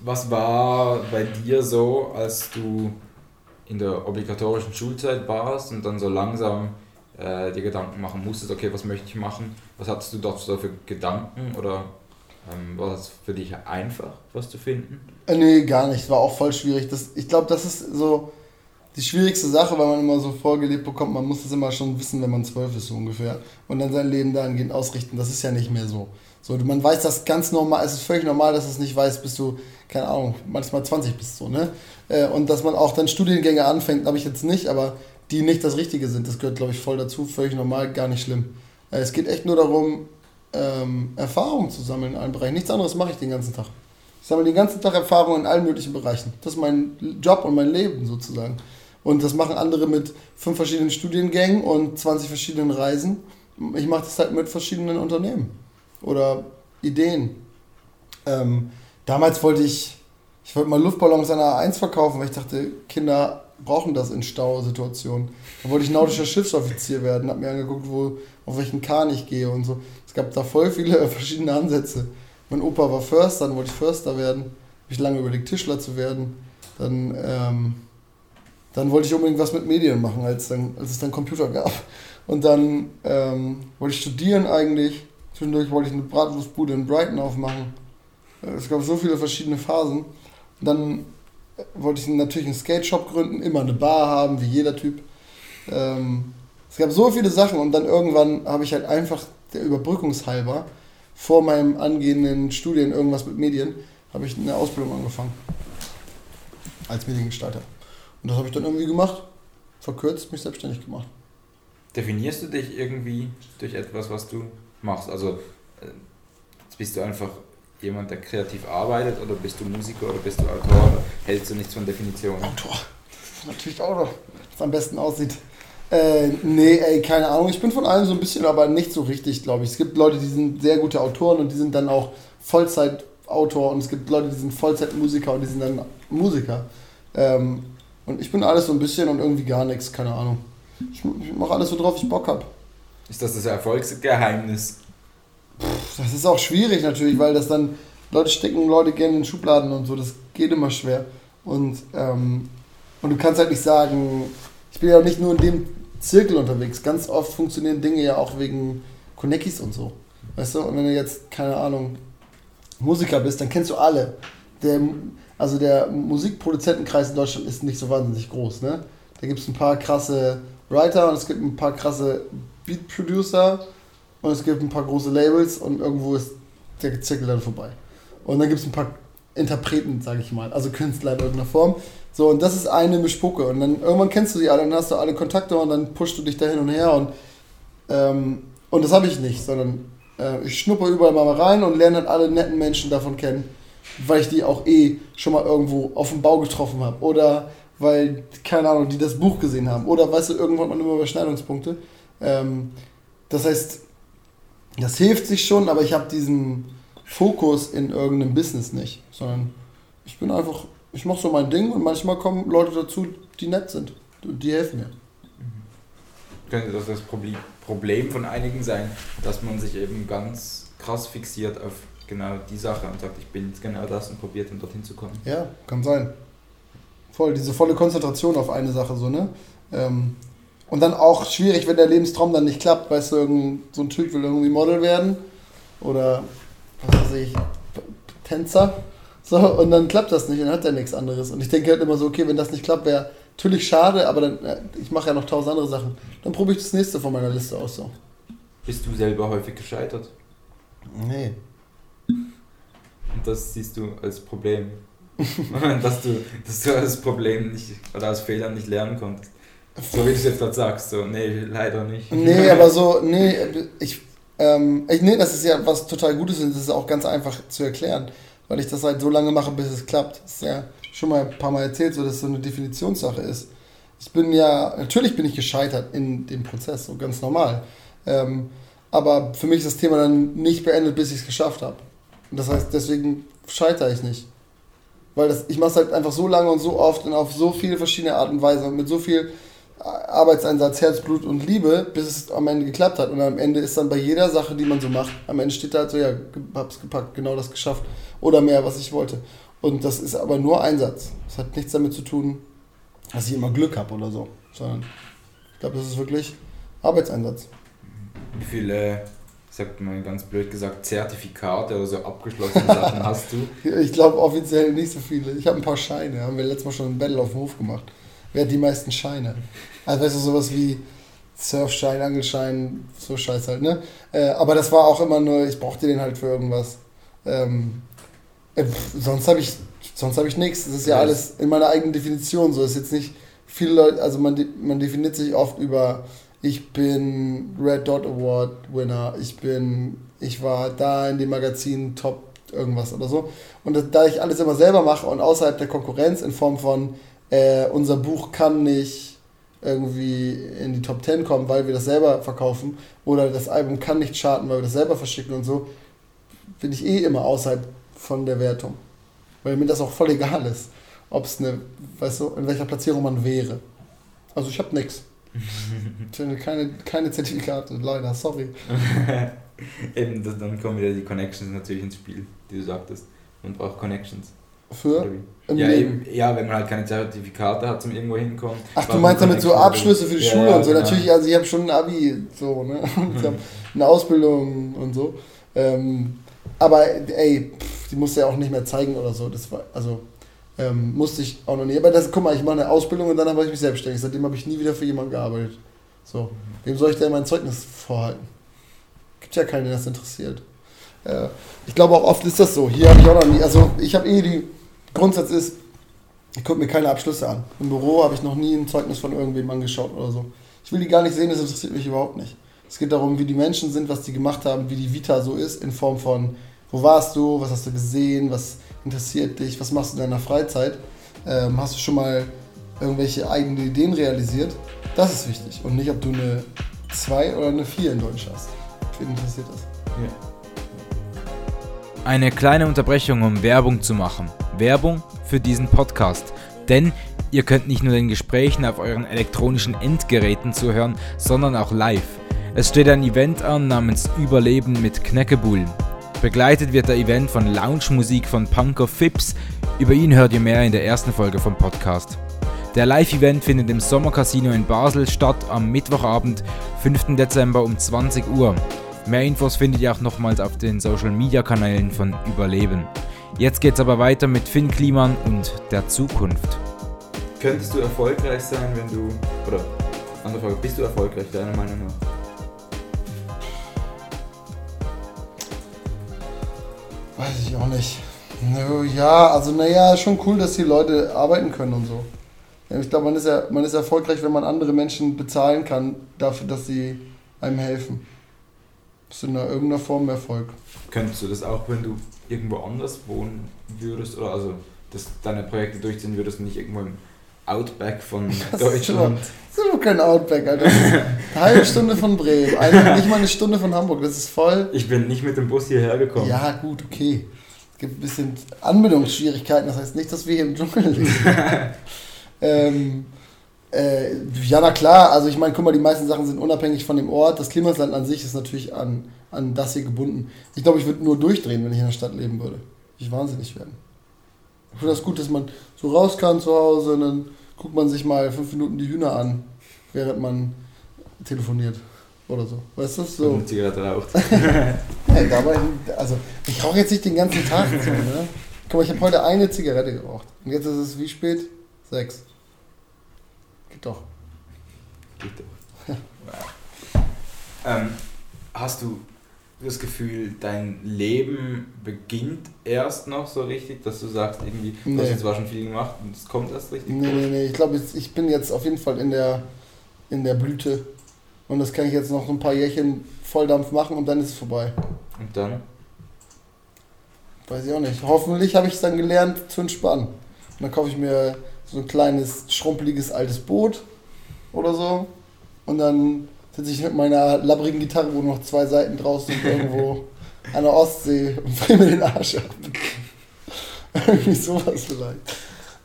was war bei dir so, als du in der obligatorischen Schulzeit warst und dann so langsam äh, dir Gedanken machen musstest, okay, was möchte ich machen? Was hattest du dort so für Gedanken oder ähm, war es für dich einfach, was zu finden? Äh, nee, gar nicht. War auch voll schwierig. Das, ich glaube, das ist so die schwierigste Sache, weil man immer so vorgelebt bekommt, man muss das immer schon wissen, wenn man zwölf ist, so ungefähr. Und dann sein Leben dahingehend ausrichten. Das ist ja nicht mehr so. So, man weiß das ganz normal, es ist völlig normal, dass du es nicht weißt, bis du, keine Ahnung, manchmal 20 bist, so, ne? Äh, Und dass man auch dann Studiengänge anfängt, habe ich jetzt nicht, aber die nicht das Richtige sind, das gehört, glaube ich, voll dazu, völlig normal, gar nicht schlimm. Äh, Es geht echt nur darum, ähm, Erfahrungen zu sammeln in allen Bereichen. Nichts anderes mache ich den ganzen Tag. Ich sammle den ganzen Tag Erfahrungen in allen möglichen Bereichen. Das ist mein Job und mein Leben sozusagen. Und das machen andere mit fünf verschiedenen Studiengängen und 20 verschiedenen Reisen. Ich mache das halt mit verschiedenen Unternehmen oder Ideen. Ähm, damals wollte ich, ich wollte mal Luftballons an der A1 verkaufen, weil ich dachte, Kinder brauchen das in Stausituationen. Da wollte ich nautischer Schiffsoffizier werden, habe mir angeguckt, wo, auf welchen Kahn ich gehe und so. Es gab da voll viele verschiedene Ansätze. Mein Opa war Förster, dann wollte ich Förster werden. Habe ich lange überlegt, Tischler zu werden. Dann, ähm, dann wollte ich unbedingt was mit Medien machen, als, dann, als es dann Computer gab. Und dann ähm, wollte ich studieren eigentlich. Zwischendurch wollte ich eine Bratwurstbude in Brighton aufmachen. Äh, Es gab so viele verschiedene Phasen. Und dann wollte ich natürlich einen Skate-Shop gründen, immer eine Bar haben, wie jeder Typ. Ähm, es gab so viele Sachen und dann irgendwann habe ich halt einfach der Überbrückungshalber vor meinem angehenden Studien irgendwas mit Medien, habe ich eine Ausbildung angefangen. Als Mediengestalter. Und das habe ich dann irgendwie gemacht. Verkürzt, mich selbstständig gemacht. Definierst du dich irgendwie durch etwas, was du machst? Also äh, bist du einfach jemand, der kreativ arbeitet oder bist du Musiker oder bist du Autor oder hältst du nichts von Definition? Autor. Natürlich auch noch, was am besten aussieht. Äh, nee, ey, keine Ahnung. Ich bin von allem so ein bisschen, aber nicht so richtig, glaube ich. Es gibt Leute, die sind sehr gute Autoren und die sind dann auch Vollzeit Autor und es gibt Leute, die sind Vollzeitmusiker und die sind dann Musiker. Ähm, und ich bin alles so ein bisschen und irgendwie gar nichts, keine Ahnung. Ich, ich mache alles, worauf ich Bock habe. Ist das das Erfolgsgeheimnis? Das ist auch schwierig natürlich, weil das dann Leute stecken Leute gerne in Schubladen und so. Das geht immer schwer. Und, ähm, und du kannst halt nicht sagen, ich bin ja nicht nur in dem Zirkel unterwegs. Ganz oft funktionieren Dinge ja auch wegen Konekis und so. Weißt du? Und wenn du jetzt, keine Ahnung, Musiker bist, dann kennst du alle. Der, also der Musikproduzentenkreis in Deutschland ist nicht so wahnsinnig groß. Ne? Da gibt es ein paar krasse Writer und es gibt ein paar krasse Beat Producer und es gibt ein paar große Labels und irgendwo ist der Zirkel dann vorbei. Und dann gibt es ein paar Interpreten, sage ich mal, also Künstler in irgendeiner Form. So, und das ist eine Mischpucke. Und dann irgendwann kennst du die alle, dann hast du alle Kontakte und dann pushst du dich da hin und her. Und, ähm, und das habe ich nicht, sondern äh, ich schnupper überall mal rein und lerne dann alle netten Menschen davon kennen, weil ich die auch eh schon mal irgendwo auf dem Bau getroffen habe. Oder weil, keine Ahnung, die das Buch gesehen haben. Oder weißt du, irgendwann man immer Überschneidungspunkte. Ähm, das heißt, das hilft sich schon, aber ich habe diesen Fokus in irgendeinem Business nicht, sondern ich bin einfach, ich mache so mein Ding und manchmal kommen Leute dazu, die nett sind. Die helfen mir. Mhm. Könnte das das Problem von einigen sein, dass man sich eben ganz krass fixiert auf genau die Sache und sagt, ich bin jetzt genau das und probiert dann dorthin zu kommen? Ja, kann sein. Voll, diese volle Konzentration auf eine Sache so, ne? Ähm, und dann auch schwierig, wenn der Lebenstraum dann nicht klappt, weißt du, so ein Typ will irgendwie Model werden oder was weiß ich, Tänzer. So, und dann klappt das nicht, dann hat er nichts anderes. Und ich denke halt immer so, okay, wenn das nicht klappt, wäre natürlich schade, aber dann, ich mache ja noch tausend andere Sachen. Dann probiere ich das nächste von meiner Liste aus so. Bist du selber häufig gescheitert? Nee. Und das siehst du als Problem. dass, du, dass du als Problem nicht oder aus Fehlern nicht lernen konntest. So wie du es jetzt gerade sagst, so, nee, leider nicht. Nee, aber so, nee, ich, ähm, ich, nee, das ist ja was total Gutes und das ist auch ganz einfach zu erklären, weil ich das halt so lange mache, bis es klappt. Das ist ja schon mal ein paar Mal erzählt, so dass es so eine Definitionssache ist. Ich bin ja, natürlich bin ich gescheitert in dem Prozess, so ganz normal. Ähm, aber für mich ist das Thema dann nicht beendet, bis ich es geschafft habe. Und das heißt, deswegen scheitere ich nicht. Weil das, ich mache es halt einfach so lange und so oft und auf so viele verschiedene Art und Weise und mit so viel Arbeitseinsatz, Herzblut und Liebe, bis es am Ende geklappt hat. Und am Ende ist dann bei jeder Sache, die man so macht, am Ende steht da halt so, ja, hab's gepackt, genau das geschafft. Oder mehr, was ich wollte. Und das ist aber nur Einsatz. Das hat nichts damit zu tun, dass ich immer Glück habe oder so. Sondern ich glaube, das ist wirklich Arbeitseinsatz. Wie viele, sagt man ganz blöd gesagt, Zertifikate oder so abgeschlossene Sachen hast du? Ich glaube offiziell nicht so viele. Ich habe ein paar Scheine. Haben wir letztes Mal schon ein Battle auf dem Hof gemacht. Wer hat die meisten Scheine? Also weißt du, sowas wie Surfschein, Angelschein, so Scheiß halt, ne? Äh, aber das war auch immer nur, ich brauchte den halt für irgendwas. Ähm, äh, sonst habe ich, sonst habe ich nichts. Das ist ja alles in meiner eigenen Definition so. Ist jetzt nicht viele Leute, also man, man definiert sich oft über, ich bin Red Dot Award Winner, ich bin, ich war da in dem Magazin Top irgendwas oder so. Und das, da ich alles immer selber mache und außerhalb der Konkurrenz in Form von, äh, unser Buch kann nicht irgendwie in die Top 10 kommen, weil wir das selber verkaufen oder das Album kann nicht charten, weil wir das selber verschicken und so, bin ich eh immer außerhalb von der Wertung. Weil mir das auch voll egal ist, ob es eine, weißt du, in welcher Platzierung man wäre. Also ich habe nichts. Keine, keine Zertifikate, leider, sorry. Eben, das, dann kommen wieder die Connections natürlich ins Spiel, die du sagtest. Man braucht Connections. Für? Ja, eben, ja, wenn man halt keine Zertifikate hat zum irgendwo hinkommen. Ach, du meinst damit so Abschlüsse für die ja, Schule ja, und so. Genau. Natürlich, also ich habe schon ein Abi, so, ne? Ich habe eine Ausbildung und so. Ähm, aber ey, pff, die musste ja auch nicht mehr zeigen oder so. Das war, also ähm, musste ich auch noch nie. Aber das, guck mal, ich mache eine Ausbildung und dann habe ich mich selbstständig. Seitdem habe ich nie wieder für jemanden gearbeitet. So, wem soll ich denn mein Zeugnis vorhalten? Gibt ja keinen, der das interessiert. Äh, ich glaube auch oft ist das so. Hier habe ich auch noch nie, also ich habe eh die Grundsatz ist, ich gucke mir keine Abschlüsse an. Im Büro habe ich noch nie ein Zeugnis von irgendwem angeschaut oder so. Ich will die gar nicht sehen, das interessiert mich überhaupt nicht. Es geht darum, wie die Menschen sind, was die gemacht haben, wie die Vita so ist, in Form von, wo warst du, was hast du gesehen, was interessiert dich, was machst du in deiner Freizeit, ähm, hast du schon mal irgendwelche eigenen Ideen realisiert. Das ist wichtig und nicht, ob du eine 2 oder eine 4 in Deutsch hast. Wen interessiert das? Ja. Eine kleine Unterbrechung, um Werbung zu machen. Werbung für diesen Podcast. Denn ihr könnt nicht nur den Gesprächen auf euren elektronischen Endgeräten zuhören, sondern auch live. Es steht ein Event an namens Überleben mit Kneckebull. Begleitet wird der Event von Lounge-Musik von Punker Phipps. Über ihn hört ihr mehr in der ersten Folge vom Podcast. Der Live-Event findet im Sommercasino in Basel statt am Mittwochabend, 5. Dezember um 20 Uhr. Mehr Infos findet ihr auch nochmals auf den Social Media Kanälen von Überleben. Jetzt geht's aber weiter mit Finn Kliman und der Zukunft. Könntest du erfolgreich sein, wenn du. Oder andere Frage, bist du erfolgreich, deiner Meinung nach? Weiß ich auch nicht. Ja, also naja, schon cool, dass die Leute arbeiten können und so. Ich glaube, man ist ja man ist erfolgreich, wenn man andere Menschen bezahlen kann, dafür, dass sie einem helfen. Das ist in irgendeiner Form Erfolg. Könntest du das auch, wenn du irgendwo anders wohnen würdest? Oder also, dass deine Projekte durchziehen würdest und nicht irgendwo im Outback von das Deutschland? Ist das ist doch kein Outback, Alter. eine halbe Stunde von Bremen, eine, nicht mal eine Stunde von Hamburg. Das ist voll. Ich bin nicht mit dem Bus hierher gekommen. Ja, gut, okay. Es gibt ein bisschen Anbindungsschwierigkeiten, das heißt nicht, dass wir hier im Dschungel leben. ähm, äh, ja, na klar, also ich meine, guck mal, die meisten Sachen sind unabhängig von dem Ort. Das Klimasland an sich ist natürlich an, an das hier gebunden. Ich glaube, ich würde nur durchdrehen, wenn ich in der Stadt leben würde. Ich wahnsinnig werden. Ich finde das gut, dass man so raus kann zu Hause und dann guckt man sich mal fünf Minuten die Hühner an, während man telefoniert oder so. Weißt du, so. Und eine Zigarette raucht. ja, dabei, also ich rauche jetzt nicht den ganzen Tag so, ne? Guck mal, ich habe heute eine Zigarette geraucht. Und jetzt ist es wie spät? Sechs. Doch. Geht doch. ähm, hast du das Gefühl, dein Leben beginnt erst noch so richtig, dass du sagst, irgendwie, nee. du hast jetzt zwar schon viel gemacht und es kommt erst richtig? Nee, nee, nee. Ich glaube, ich bin jetzt auf jeden Fall in der, in der Blüte. Und das kann ich jetzt noch ein paar Jährchen Volldampf machen und dann ist es vorbei. Und dann? Weiß ich auch nicht. Hoffentlich habe ich es dann gelernt zu entspannen. Und dann kaufe ich mir so ein kleines, schrumpeliges altes Boot oder so. Und dann sitze ich mit meiner labbrigen Gitarre, wo noch zwei Seiten draußen sind, irgendwo an der Ostsee und friere mir den Arsch ab. Irgendwie sowas vielleicht.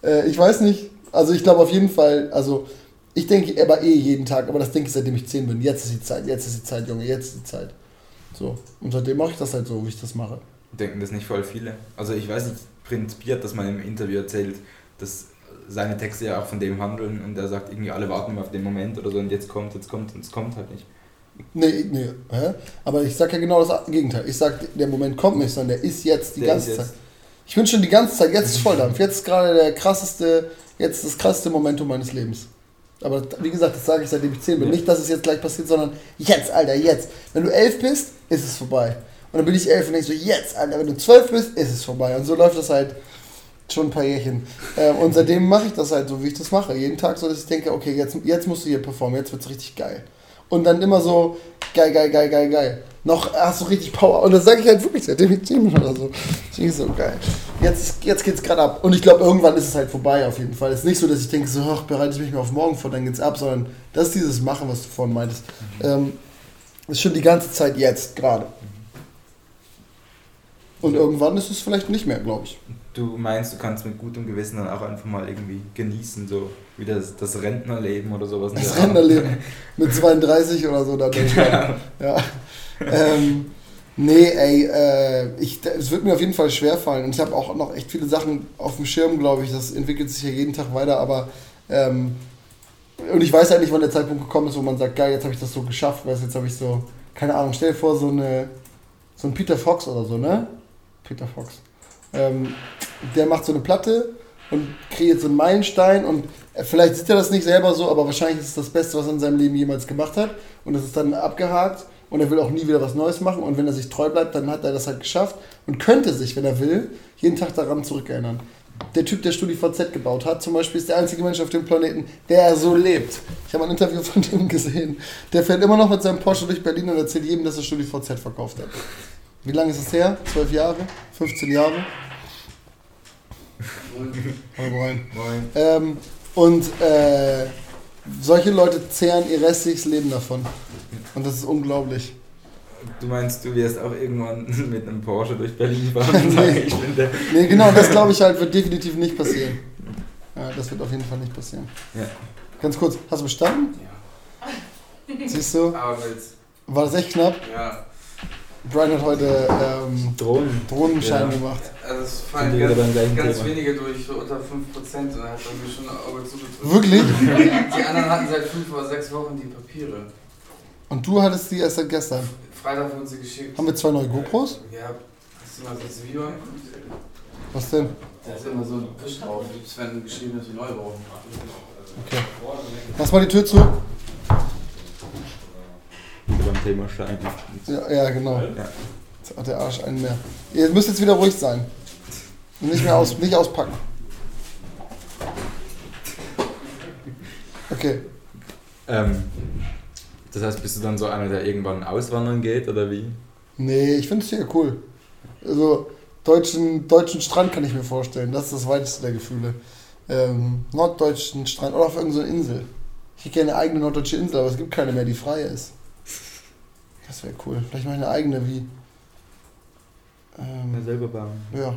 Äh, ich weiß nicht, also ich glaube auf jeden Fall, also ich denke aber eh jeden Tag, aber das denke ich seitdem ich 10 bin. Jetzt ist die Zeit, jetzt ist die Zeit, Junge, jetzt ist die Zeit. So. Und seitdem mache ich das halt so, wie ich das mache. Denken das nicht voll viele? Also ich weiß nicht, prinzipiert, dass man im Interview erzählt, dass seine Texte ja auch von dem handeln und er sagt irgendwie, alle warten immer auf den Moment oder so und jetzt kommt, jetzt kommt und es kommt halt nicht. Nee, nee, hä? aber ich sag ja genau das Gegenteil. Ich sag, der Moment kommt nicht, sondern der ist jetzt die der ganze Zeit. Ich bin schon die ganze Zeit, jetzt ist Volldampf, jetzt ist gerade der krasseste, jetzt das krasseste Momentum meines Lebens. Aber wie gesagt, das sage ich seitdem ich 10 bin. Ja. Nicht, dass es jetzt gleich passiert, sondern jetzt, Alter, jetzt. Wenn du 11 bist, ist es vorbei. Und dann bin ich 11 und denke so, jetzt, Alter, wenn du 12 bist, ist es vorbei. Und so läuft das halt Schon ein paar Jährchen. Äh, und seitdem mache ich das halt so, wie ich das mache. Jeden Tag so, dass ich denke, okay, jetzt, jetzt musst du hier performen, jetzt wird es richtig geil. Und dann immer so, geil, geil, geil, geil, geil. Noch hast du richtig Power. Und das sage ich halt wirklich seitdem ich 10 bin oder so. Das ist so geil. Jetzt, jetzt es gerade ab. Und ich glaube, irgendwann ist es halt vorbei auf jeden Fall. Es ist nicht so, dass ich denke, so, ach, bereite ich mich mal auf morgen vor, dann geht es ab, sondern das ist dieses Machen, was du vorhin meintest. Ähm, ist schon die ganze Zeit jetzt, gerade. Und irgendwann ist es vielleicht nicht mehr, glaube ich du meinst, du kannst mit gutem Gewissen dann auch einfach mal irgendwie genießen, so wie das, das Rentnerleben oder sowas. Das Rentnerleben mit 32 oder so. Dann genau. Ja. Ähm, nee, ey, äh, ich, es wird mir auf jeden Fall schwerfallen. Und ich habe auch noch echt viele Sachen auf dem Schirm, glaube ich. Das entwickelt sich ja jeden Tag weiter, aber ähm, und ich weiß halt nicht, wann der Zeitpunkt gekommen ist, wo man sagt, geil, jetzt habe ich das so geschafft, weil jetzt habe ich so, keine Ahnung, stell dir vor, so eine so ein Peter Fox oder so, ne? Peter Fox. Ähm, der macht so eine Platte und kreiert so einen Meilenstein und vielleicht sieht er das nicht selber so, aber wahrscheinlich ist es das Beste, was er in seinem Leben jemals gemacht hat und das ist dann abgehakt und er will auch nie wieder was Neues machen und wenn er sich treu bleibt, dann hat er das halt geschafft und könnte sich, wenn er will, jeden Tag daran zurückerinnern. Der Typ, der StudiVZ gebaut hat, zum Beispiel, ist der einzige Mensch auf dem Planeten, der so lebt. Ich habe ein Interview von dem gesehen. Der fährt immer noch mit seinem Porsche durch Berlin und erzählt jedem, dass er StudiVZ verkauft hat. Wie lange ist es her? Zwölf Jahre? 15 Jahre? Moin. Moin. Moin. Ähm, und äh, solche Leute zehren ihr restliches Leben davon. Und das ist unglaublich. Du meinst, du wirst auch irgendwann mit einem Porsche durch Berlin fahren und sagen, ich bin der. Nee, genau, das glaube ich halt wird definitiv nicht passieren. Ja, das wird auf jeden Fall nicht passieren. Ja. Ganz kurz, hast du bestanden? Ja. Siehst du? Aber jetzt, War das echt knapp? ja. Brian hat heute ähm, Drohnen. Drohnenschein Ja. gemacht. Also es fallen ganz, ganz Thema. wenige durch, so unter 5% und er hat mir schon ein Auge zugedrückt. Wirklich? Die anderen hatten seit 5 oder 6 Wochen die Papiere. Und du hattest die erst seit gestern. Freitag wurden sie geschickt. Haben wir zwei neue GoPros? Ja, hast du mal das Video angeguckt? Was denn? Da ist immer so ein Fisch drauf. Es werden geschrieben, dass wir neu brauchen. Okay. Lass mal die Tür zu. Wieder beim Thema Stein. Ja, ja genau. Ja. Jetzt hat der Arsch einen mehr. Ihr müsst jetzt wieder ruhig sein. Und Nicht mehr aus, nicht auspacken. Okay. Ähm, das heißt, bist du dann so einer, der irgendwann auswandern geht oder wie? Nee, ich finde es hier cool. Also, deutschen, deutschen Strand kann ich mir vorstellen. Das ist das weiteste der Gefühle. Ähm, norddeutschen Strand oder auf irgendeiner Insel. Ich hätte gerne eine eigene norddeutsche Insel, aber es gibt keine mehr, die frei ist. Das wäre cool. Vielleicht mache ich eine eigene wie. Ähm, selber bauen. ja.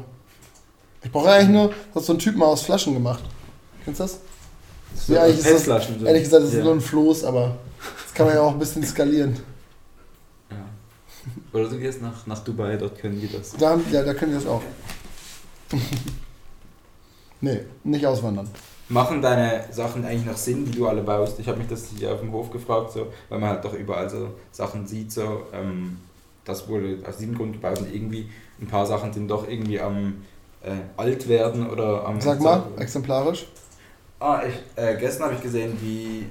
Ich brauche eigentlich nur, das hat so ein Typ mal aus Flaschen gemacht. Kennst du das? So Ja, eigentlich ist das-. Ehrlich gesagt, das ist ja. nur ein Floß, aber das kann man ja auch ein bisschen skalieren. ja. Oder du gehst nach, nach Dubai, dort können die das. Da, ja, da können die das auch. nee, nicht auswandern. Machen deine Sachen eigentlich noch Sinn, die du alle baust? Ich habe mich das hier auf dem Hof gefragt, so, weil man halt doch überall so Sachen sieht, so, ähm, das wurde aus diesem Grund gebaut und irgendwie ein paar Sachen sind doch irgendwie am äh, alt werden oder am... Sag mal, exemplarisch. Ah, ich, äh, gestern habe ich gesehen, wie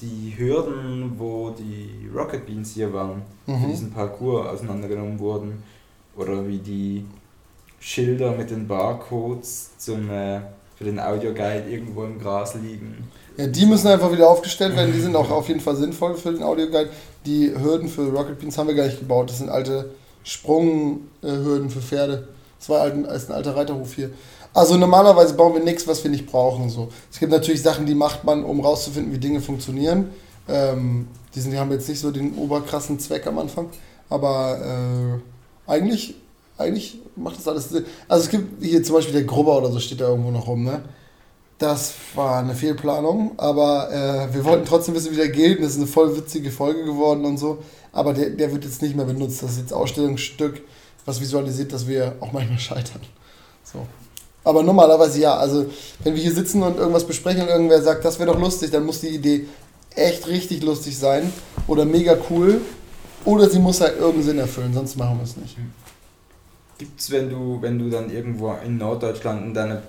die Hürden, wo die Rocket Beans hier waren, für Mhm. diesen Parcours auseinandergenommen wurden. Oder wie die Schilder mit den Barcodes zum, äh, für den Audioguide irgendwo im Gras liegen. Ja, die müssen einfach wieder aufgestellt werden. Die sind auch auf jeden Fall sinnvoll für den Audioguide. Die Hürden für Rocket Beans haben wir gar nicht gebaut. Das sind alte Sprunghürden für Pferde. Das war ein, ist ein alter Reiterhof hier. Also normalerweise bauen wir nichts, was wir nicht brauchen. So. Es gibt natürlich Sachen, die macht man, um rauszufinden, wie Dinge funktionieren. Ähm, die, sind, die haben jetzt nicht so den oberkrassen Zweck am Anfang. Aber äh, eigentlich, eigentlich macht das alles Sinn. Also es gibt hier zum Beispiel der Grubber oder so steht da irgendwo noch rum, ne? Das war eine Fehlplanung, aber äh, wir wollten trotzdem wissen, wie der gilt. Das ist eine voll witzige Folge geworden und so. Aber der, der wird jetzt nicht mehr benutzt. Das ist jetzt Ausstellungsstück, was visualisiert, dass wir auch manchmal scheitern. So. Aber normalerweise ja. Also, wenn wir hier sitzen und irgendwas besprechen und irgendwer sagt, das wäre doch lustig, dann muss die Idee echt richtig lustig sein oder mega cool. Oder sie muss halt irgendeinen Sinn erfüllen, sonst machen wir es nicht. Gibt's, wenn du, wenn du dann irgendwo in Norddeutschland in deiner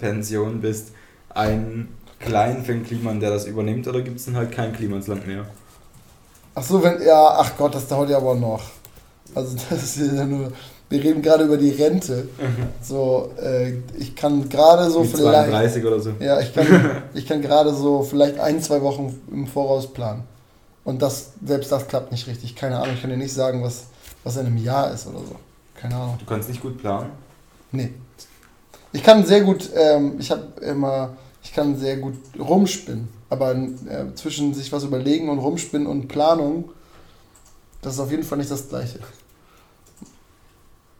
Pension bist, einen kleinen Finn Kliman, der das übernimmt, oder gibt es dann halt kein Klimansland mehr? Ach so, wenn, ja, ach Gott, das dauert ja aber noch. Also das ist ja nur, wir reden gerade über die Rente. So, äh, ich kann gerade so Mit vielleicht, 32 oder so. ja, ich kann, ich kann gerade so vielleicht ein, zwei Wochen im Voraus planen. Und das, selbst das klappt nicht richtig. Keine Ahnung, ich kann dir nicht sagen, was, was in einem Jahr ist oder so. Keine Ahnung. Du kannst nicht gut planen. Nee. Ich kann sehr gut, ähm, ich habe immer, ich kann sehr gut rumspinnen. Aber äh, zwischen sich was überlegen und rumspinnen und Planung, das ist auf jeden Fall nicht das Gleiche.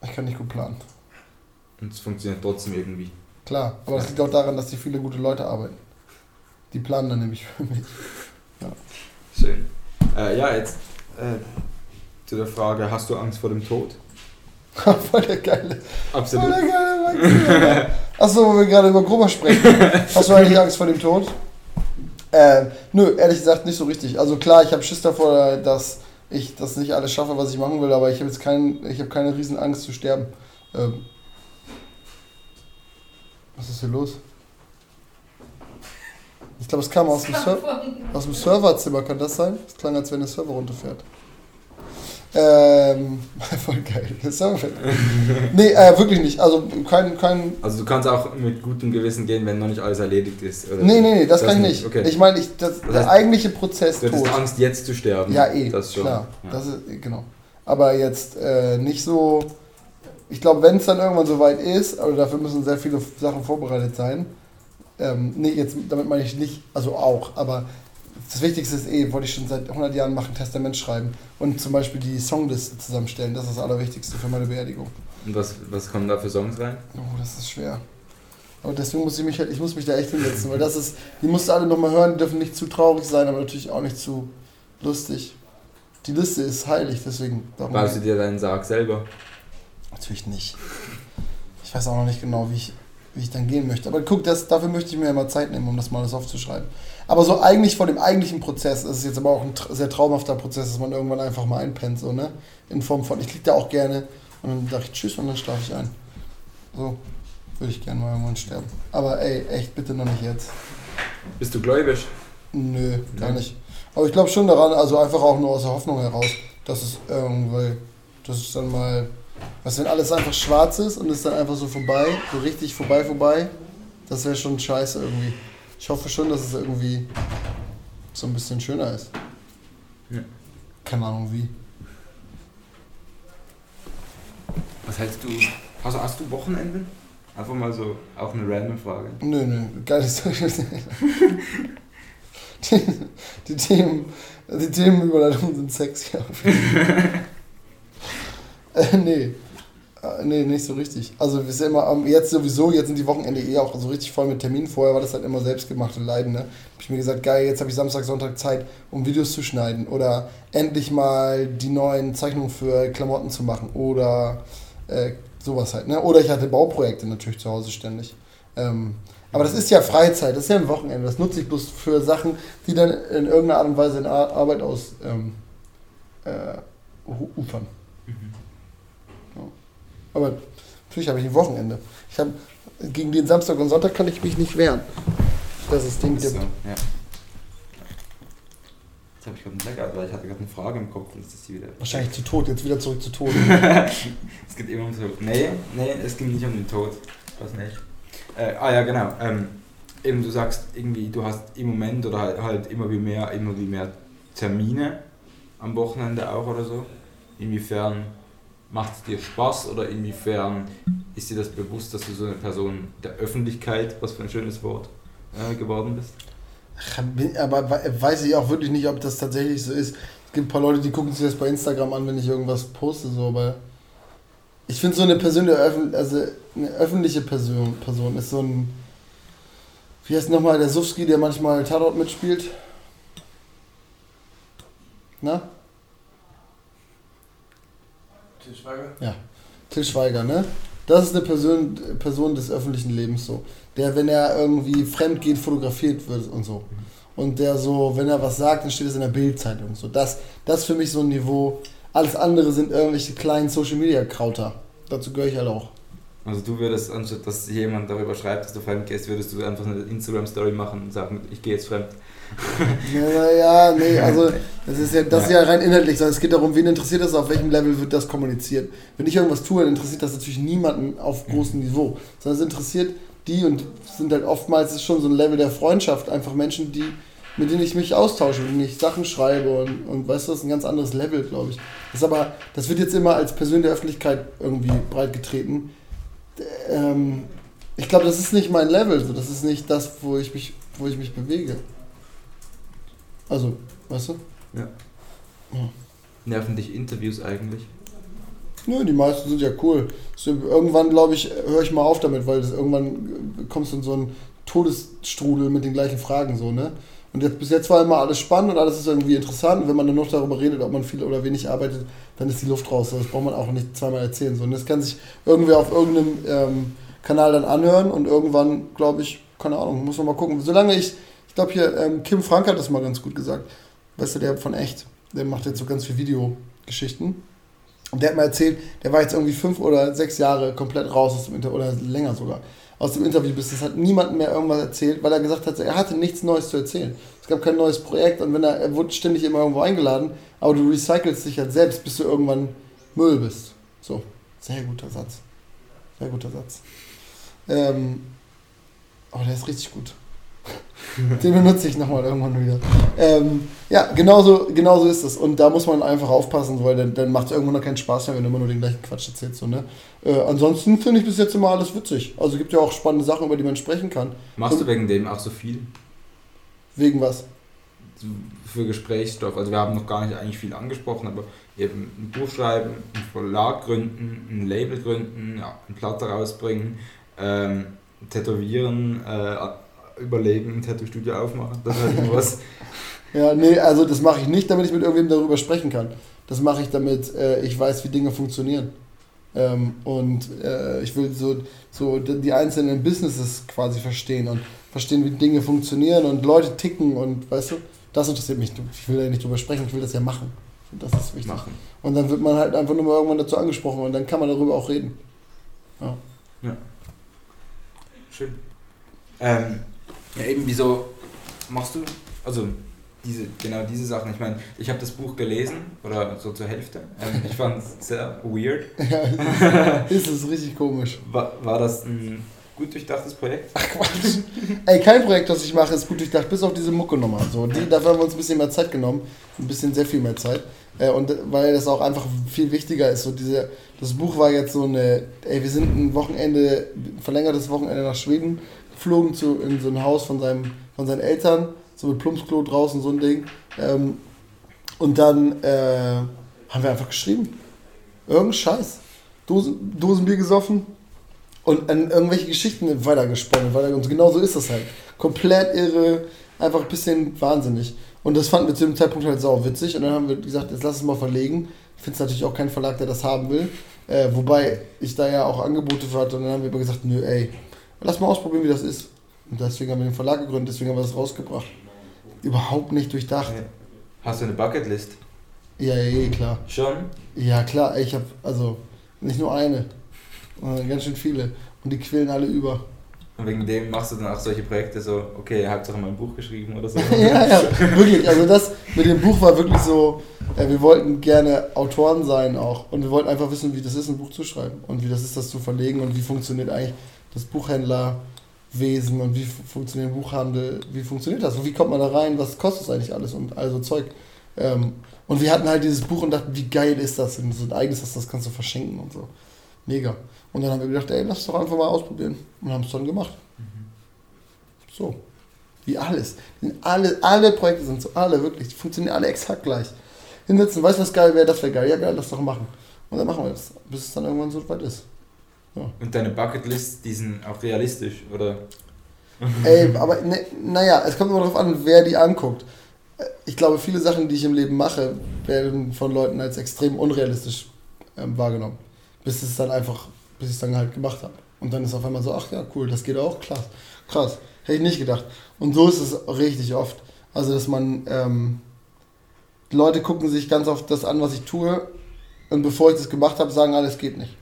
Ich kann nicht gut planen. Und es funktioniert trotzdem irgendwie. Klar, aber das liegt auch daran, dass hier viele gute Leute arbeiten. Die planen dann nämlich für mich. Schön. Äh, ja, jetzt äh, zu der Frage, hast du Angst vor dem Tod? Voll der geile, voll Absolut. der geile. Achso, wo wir gerade über Gruber sprechen. Hast du eigentlich Angst vor dem Tod? Äh, nö, ehrlich gesagt nicht so richtig. Also klar, ich habe Schiss davor, dass ich das nicht alles schaffe, was ich machen will, aber ich habe jetzt kein, ich habe keine riesen Angst zu sterben. Ähm, was ist hier los? Ich glaube, es kam aus dem, Ser aus dem Serverzimmer, kann das sein? Es klang, als wenn der Server runterfährt. Ähm, voll geil. Der Server fährt. nee, äh, wirklich nicht. Also kein, kein, Also du kannst auch mit gutem Gewissen gehen, wenn noch nicht alles erledigt ist. Oder Nee, nee, nee, das, kann ich nicht. Okay. Ich meine, ich, das, Das der heißt, eigentliche Prozess du tot. Angst, jetzt zu sterben. Ja, eh, Das schon. klar. Ja. Das ist, genau. Aber jetzt äh, nicht so. Ich glaube, wenn es dann irgendwann soweit ist, aber dafür müssen sehr viele Sachen vorbereitet sein. Ähm, nee, jetzt, damit meine ich nicht, also auch, aber Das Wichtigste ist eh, wollte ich schon seit 100 Jahren machen, Testament schreiben und zum Beispiel die Songliste zusammenstellen. Das ist das Allerwichtigste für meine Beerdigung. Und was, was kommen da für Songs rein? Oh, das ist schwer. Aber deswegen muss ich mich halt, ich muss mich da echt hinsetzen, weil das ist, die musst du alle nochmal hören, die dürfen nicht zu traurig sein, aber natürlich auch nicht zu lustig. Die Liste ist heilig, deswegen. Baust du dir deinen Sarg selber? Natürlich nicht. Ich weiß auch noch nicht genau, wie ich, wie ich dann gehen möchte. Aber guck, das, dafür möchte ich mir ja mal Zeit nehmen, um das mal alles aufzuschreiben. Aber so eigentlich vor dem eigentlichen Prozess, das ist jetzt aber auch ein tr- sehr traumhafter Prozess, dass man irgendwann einfach mal einpennt, so, ne? In Form von, ich lieg da auch gerne und dann sag ich Tschüss und dann schlafe ich ein. So würde ich gerne mal irgendwann sterben. Aber ey, echt, bitte noch nicht jetzt. Bist du gläubig? Nö, gar nicht. Aber ich glaube schon daran, also einfach auch nur aus der Hoffnung heraus, dass es irgendwie, dass es dann mal, was wenn alles einfach schwarz ist und es dann einfach so vorbei, so richtig vorbei, vorbei, das wäre schon scheiße irgendwie. Ich hoffe schon, dass es irgendwie so ein bisschen schöner ist. Ja. Keine Ahnung wie. Was hältst du? Also hast du Wochenenden? Einfach mal so, auch eine random Frage. Nö, nö, geiles die, die Themen, die Themenüberleitungen sind sexy. äh, nee. Äh, Nee, nicht so richtig. Also wir sind immer jetzt sowieso, jetzt sind die Wochenende eh auch so richtig voll mit Terminen. Vorher war das halt immer selbstgemachte Leiden. Ne? Hab ich mir gesagt, geil, jetzt habe ich Samstag, Sonntag Zeit, um Videos zu schneiden oder endlich mal die neuen Zeichnungen für Klamotten zu machen oder äh, sowas halt. Ne? Oder ich hatte Bauprojekte natürlich zu Hause ständig. Ähm, aber das ist ja Freizeit, das ist ja ein Wochenende. Das nutze ich bloß für Sachen, die dann in irgendeiner Art und Weise in Ar Arbeit aus ähm, äh, ufern. Aber natürlich habe ich ein Wochenende. Ich hab, gegen den Samstag und Sonntag kann ich mich nicht wehren. Dass es den So, gibt. ja. Jetzt habe ich gerade einen Blackout, weil ich hatte gerade eine Frage im Kopf und jetzt ist sie wieder. Wahrscheinlich zu Tod, jetzt wieder zurück zu Tod. es geht immer um Tod. Nee, nee, es geht nicht um den Tod. Was nicht. Äh, ah ja, genau. Ähm, eben du sagst irgendwie, du hast im Moment oder halt, halt immer wie mehr, immer wie mehr Termine am Wochenende auch oder so. Inwiefern macht es dir Spaß oder inwiefern ist dir das bewusst, dass du so eine Person der Öffentlichkeit, was für ein schönes Wort, äh, geworden bist? Aber we- weiß ich auch wirklich nicht, ob das tatsächlich so ist. Es gibt ein paar Leute, die gucken sich das bei Instagram an, wenn ich irgendwas poste, so, aber ich finde so eine Person, der Öffn also eine öffentliche Person, Person ist so ein, wie heißt nochmal der Sufski, der manchmal Tatort mitspielt? Na? Til Schweiger? Til Schweiger, ne? Das ist eine Person, Person des öffentlichen Lebens so. Der, wenn er irgendwie fremd geht, fotografiert wird und so. Und der so, wenn er was sagt, dann steht es in der Bildzeitung. So, das, das ist für mich so ein Niveau. Alles andere sind irgendwelche kleinen Social Media Krauter. Dazu gehöre ich halt auch. Also du würdest, anstatt dass jemand darüber schreibt, dass du fremd gehst, würdest du einfach eine Instagram-Story machen und sagen, ich gehe jetzt fremd. Ja, ja, nee, also das ist ja, das ist ja rein inhaltlich, sondern es geht darum, wen interessiert das, auf welchem Level wird das kommuniziert. Wenn ich irgendwas tue, dann interessiert das natürlich niemanden auf großem Niveau, sondern es interessiert die und sind halt oftmals schon so ein Level der Freundschaft, einfach Menschen, die, mit denen ich mich austausche, mit denen ich Sachen schreibe und, und weißt du, das ist ein ganz anderes Level, glaube ich. Das aber, das wird jetzt immer als Person der Öffentlichkeit irgendwie breitgetreten. Ähm, ich glaube, das ist nicht mein Level, so, das ist nicht das, wo ich mich, wo ich mich bewege. Also, weißt du? Nerven dich Interviews eigentlich? Nö, die meisten sind ja cool. So, irgendwann, glaube ich, höre ich mal auf damit, weil das irgendwann äh, kommst du in so einen Todesstrudel mit den gleichen Fragen so, ne? Und jetzt, bis jetzt war immer alles spannend und alles ist irgendwie interessant. Und wenn man dann noch darüber redet, ob man viel oder wenig arbeitet, dann ist die Luft raus. Das braucht man auch nicht zweimal erzählen. So. Und das kann sich irgendwer auf irgendeinem ähm, Kanal dann anhören und irgendwann, glaube ich, keine Ahnung, muss man mal gucken. Solange ich glaube hier, ähm, Kim Frank hat das mal ganz gut gesagt. Weißt du, der von echt, der macht jetzt so ganz viel Videogeschichten. Und der hat mal erzählt, der war jetzt irgendwie fünf oder sechs Jahre komplett raus aus dem Interview, oder länger sogar, aus dem Interviewbusiness, hat niemandem mehr irgendwas erzählt, weil er gesagt hat, er hatte nichts Neues zu erzählen. Es gab kein neues Projekt und wenn er, er wurde ständig immer irgendwo eingeladen, aber du recycelst dich halt selbst, bis du irgendwann Müll bist. So, sehr guter Satz. Sehr guter Satz. Ähm, aber der ist richtig gut. Den benutze ich nochmal irgendwann wieder. Ähm, ja, genauso, genauso ist es. Und da muss man einfach aufpassen, weil dann, dann macht es irgendwann noch keinen Spaß mehr, wenn du immer nur den gleichen Quatsch erzählst. So, ne? äh, ansonsten finde ich bis jetzt immer alles witzig. Also gibt ja auch spannende Sachen, über die man sprechen kann. Machst du Und- wegen dem auch so viel? Wegen was? für Gesprächsstoff. Also wir haben noch gar nicht eigentlich viel angesprochen, aber eben ein Buch schreiben, einen Verlag gründen, ein Label gründen, ja, eine Platte rausbringen, ähm, tätowieren, äh, überlegen, ein Tattoo-Studio aufmachen, das ist halt irgendwas. Ja, nee, also das mache ich nicht, damit ich mit irgendwem darüber sprechen kann. Das mache ich, damit äh, ich weiß, wie Dinge funktionieren. Ähm, und äh, ich will so, so die einzelnen Businesses quasi verstehen und verstehen, wie Dinge funktionieren und Leute ticken und weißt du, das interessiert mich. Ich will ja nicht drüber sprechen, ich will das ja machen. Und das ist wichtig. Machen. Und dann wird man halt einfach nur mal irgendwann dazu angesprochen und dann kann man darüber auch reden. Ja. Ja. Schön. Ähm, ja, eben, wieso machst du, also diese, genau diese Sachen. Ich meine, ich habe das Buch gelesen, oder so zur Hälfte. Ähm, ich fand es sehr weird. Ja, ist es richtig komisch. War, war das ein gut durchdachtes Projekt? Ach Quatsch. Ey, kein Projekt, das ich mache, ist gut durchdacht, bis auf diese Mucke nochmal. So, die, dafür haben wir uns ein bisschen mehr Zeit genommen. Ein bisschen sehr viel mehr Zeit. Äh, und weil das auch einfach viel wichtiger ist. So diese, das Buch war jetzt so eine, ey, wir sind ein Wochenende, verlängertes Wochenende nach Schweden geflogen zu, in so ein Haus von, seinem, von seinen Eltern, so mit Plumpsklo draußen, so ein Ding. Ähm, und dann äh, haben wir einfach geschrieben. Irgendein Scheiß. Dosen, Dosenbier gesoffen und an irgendwelche Geschichten weitergesponnen. Weiter, und genau so ist das halt. Komplett irre, einfach ein bisschen wahnsinnig. Und das fanden wir zu dem Zeitpunkt halt sau witzig. Und dann haben wir gesagt, jetzt lass es mal verlegen. Ich finde es natürlich auch kein Verlag, der das haben will. Äh, wobei ich da ja auch Angebote für hatte. Und dann haben wir aber gesagt, nö, ey, lass mal ausprobieren, wie das ist. Und deswegen haben wir den Verlag gegründet, deswegen haben wir das rausgebracht. Überhaupt nicht durchdacht. Hast du eine Bucketlist? Ja, ja, ja, klar. Schon? Ja, klar, ich habe also nicht nur eine, sondern ganz schön viele. Und die quillen alle über. Und wegen dem machst du dann auch solche Projekte so, okay, Hauptsache mal ein Buch geschrieben oder so. ja, ja, wirklich. Also das mit dem Buch war wirklich so, äh, wir wollten gerne Autoren sein auch. Und wir wollten einfach wissen, wie das ist, ein Buch zu schreiben. Und wie das ist, das zu verlegen und wie funktioniert eigentlich das Buchhändlerwesen und wie fu- funktioniert Buchhandel, wie funktioniert das und wie kommt man da rein, was kostet es eigentlich alles und also Zeug. Ähm, und wir hatten halt dieses Buch und dachten, wie geil ist das, du so ein eigenes hast, das kannst du verschenken und so. Mega. Und dann haben wir gedacht, ey, lass es doch einfach mal ausprobieren. Und haben es dann gemacht. So. Wie alles. Alle, alle Projekte sind so, alle wirklich, die funktionieren alle exakt gleich. Hinsetzen, weißt du, was geil wäre, das wäre geil, ja geil, lass doch machen. Und dann machen wir das, bis es dann irgendwann so weit ist. Und deine Bucketlist, die sind auch realistisch, oder? Ey, aber ne, naja, es kommt immer darauf an, wer die anguckt. Ich glaube, viele Sachen, die ich im Leben mache, werden von Leuten als extrem unrealistisch ähm, wahrgenommen. Bis es dann einfach, bis ich es dann halt gemacht habe. Und dann ist auf einmal so, ach ja, cool, das geht auch, krass. Krass, hätte ich nicht gedacht. Und so ist es richtig oft. Also, dass man, ähm, Leute gucken sich ganz oft das an, was ich tue. Und bevor ich das gemacht habe, sagen alle, es geht nicht.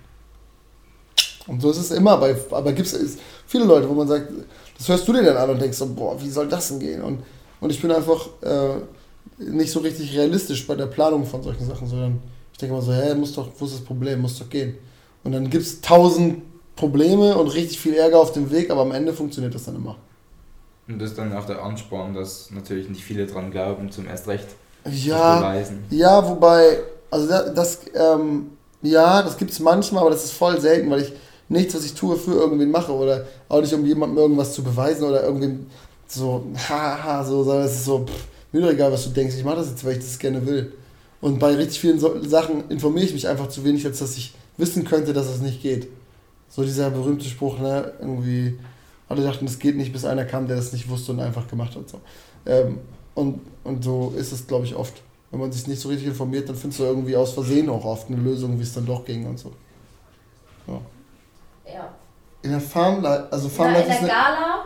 Und so ist es immer, bei, aber gibt es viele Leute, wo man sagt, das hörst du dir dann an und denkst so, boah, wie soll das denn gehen? Und, und ich bin einfach äh, nicht so richtig realistisch bei der Planung von solchen Sachen, sondern ich denke immer so, hä, muss doch, wo ist das Problem, muss doch gehen. Und dann gibt es tausend Probleme und richtig viel Ärger auf dem Weg, aber am Ende funktioniert das dann immer. Und das ist dann auch der Ansporn, dass natürlich nicht viele dran glauben, zum erst recht zu Ja, beweisen. Ja, wobei, also da- das, ähm, ja, das gibt es manchmal, aber das ist voll selten, weil ich nichts, was ich tue, für irgendwen mache oder auch nicht, um jemandem irgendwas zu beweisen oder irgendwem so, haha, so, sondern es ist so, pff, mir doch egal, was du denkst, ich mache das jetzt, weil ich das gerne will. Und bei richtig vielen so Sachen informiere ich mich einfach zu wenig, als dass ich wissen könnte, dass es nicht geht. So dieser berühmte Spruch, ne, irgendwie, alle dachten, es geht nicht, bis einer kam, der das nicht wusste und einfach gemacht hat. So. Ähm, und, und so ist es, glaube ich, oft. Wenn man sich nicht so richtig informiert, dann findest du irgendwie aus Versehen auch oft eine Lösung, wie es dann doch ging und so. Ja. In der Farmlife, also Farmlife in ist der eine, Gala,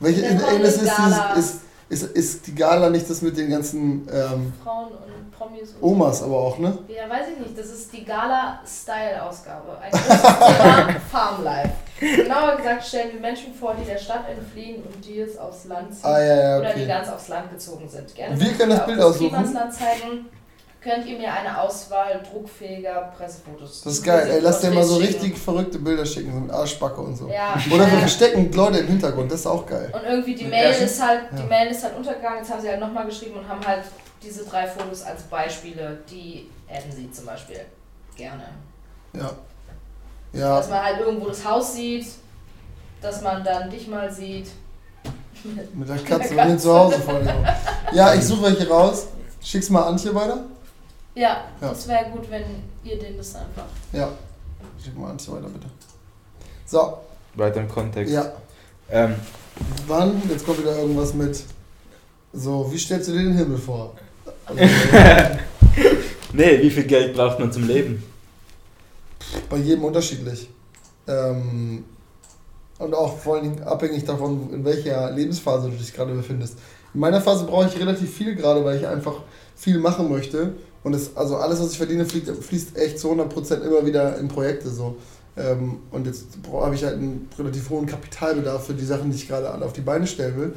welche, der in, das ist, ist, ist, ist die Gala nicht das mit den ganzen ähm, Frauen und Promis und Omas aber auch, ne? Ja, weiß ich nicht. Das ist die Gala-Style-Ausgabe. Ein Farmlife. Genauer gesagt stellen wir Menschen vor, die der Stadt entfliehen und die es aufs Land ziehen. Ah, ja, ja, Oder die okay. ganz aufs Land gezogen sind. Gerne Wir können das Bild aussuchen. Klimasland zeigen. Könnt ihr mir eine Auswahl druckfähiger Pressefotos Das ist geil, ey, lass dir mal so richtig verrückte Bilder schicken, so mit Arschbacke und so. Ja, Oder wir verstecken Leute im Hintergrund, das ist auch geil. Und irgendwie die Mit Mail ist halt, die Ja. Mail ist halt untergegangen, jetzt haben sie halt nochmal geschrieben und haben halt diese drei Fotos als Beispiele, die hätten sie zum Beispiel gerne. Ja. Ja, Dass man halt irgendwo das Haus sieht, dass man dann dich mal sieht. mit der Katze bei mir zu Hause vor dir. Ja, ich suche welche raus. Schick's mal Antje weiter. Ja, Ja. das wäre gut, wenn ihr den das einfach. Ja. Schick mal Antje weiter, bitte. So, Weiter im Kontext. ja. Ähm, Wann? Jetzt kommt wieder irgendwas mit. So, wie stellst du dir den Himmel vor? Also, nee, wie viel Geld braucht man zum Leben? bei jedem unterschiedlich. Ähm, und auch vor allen Dingen abhängig davon, in welcher Lebensphase du dich gerade befindest. In meiner Phase brauche ich relativ viel gerade, weil ich einfach viel machen möchte. Und es, also alles, was ich verdiene, fließt, fließt echt zu 100% immer wieder in Projekte so. Ähm, und jetzt habe ich halt einen relativ hohen Kapitalbedarf für die Sachen, die ich gerade alle auf die Beine stellen will.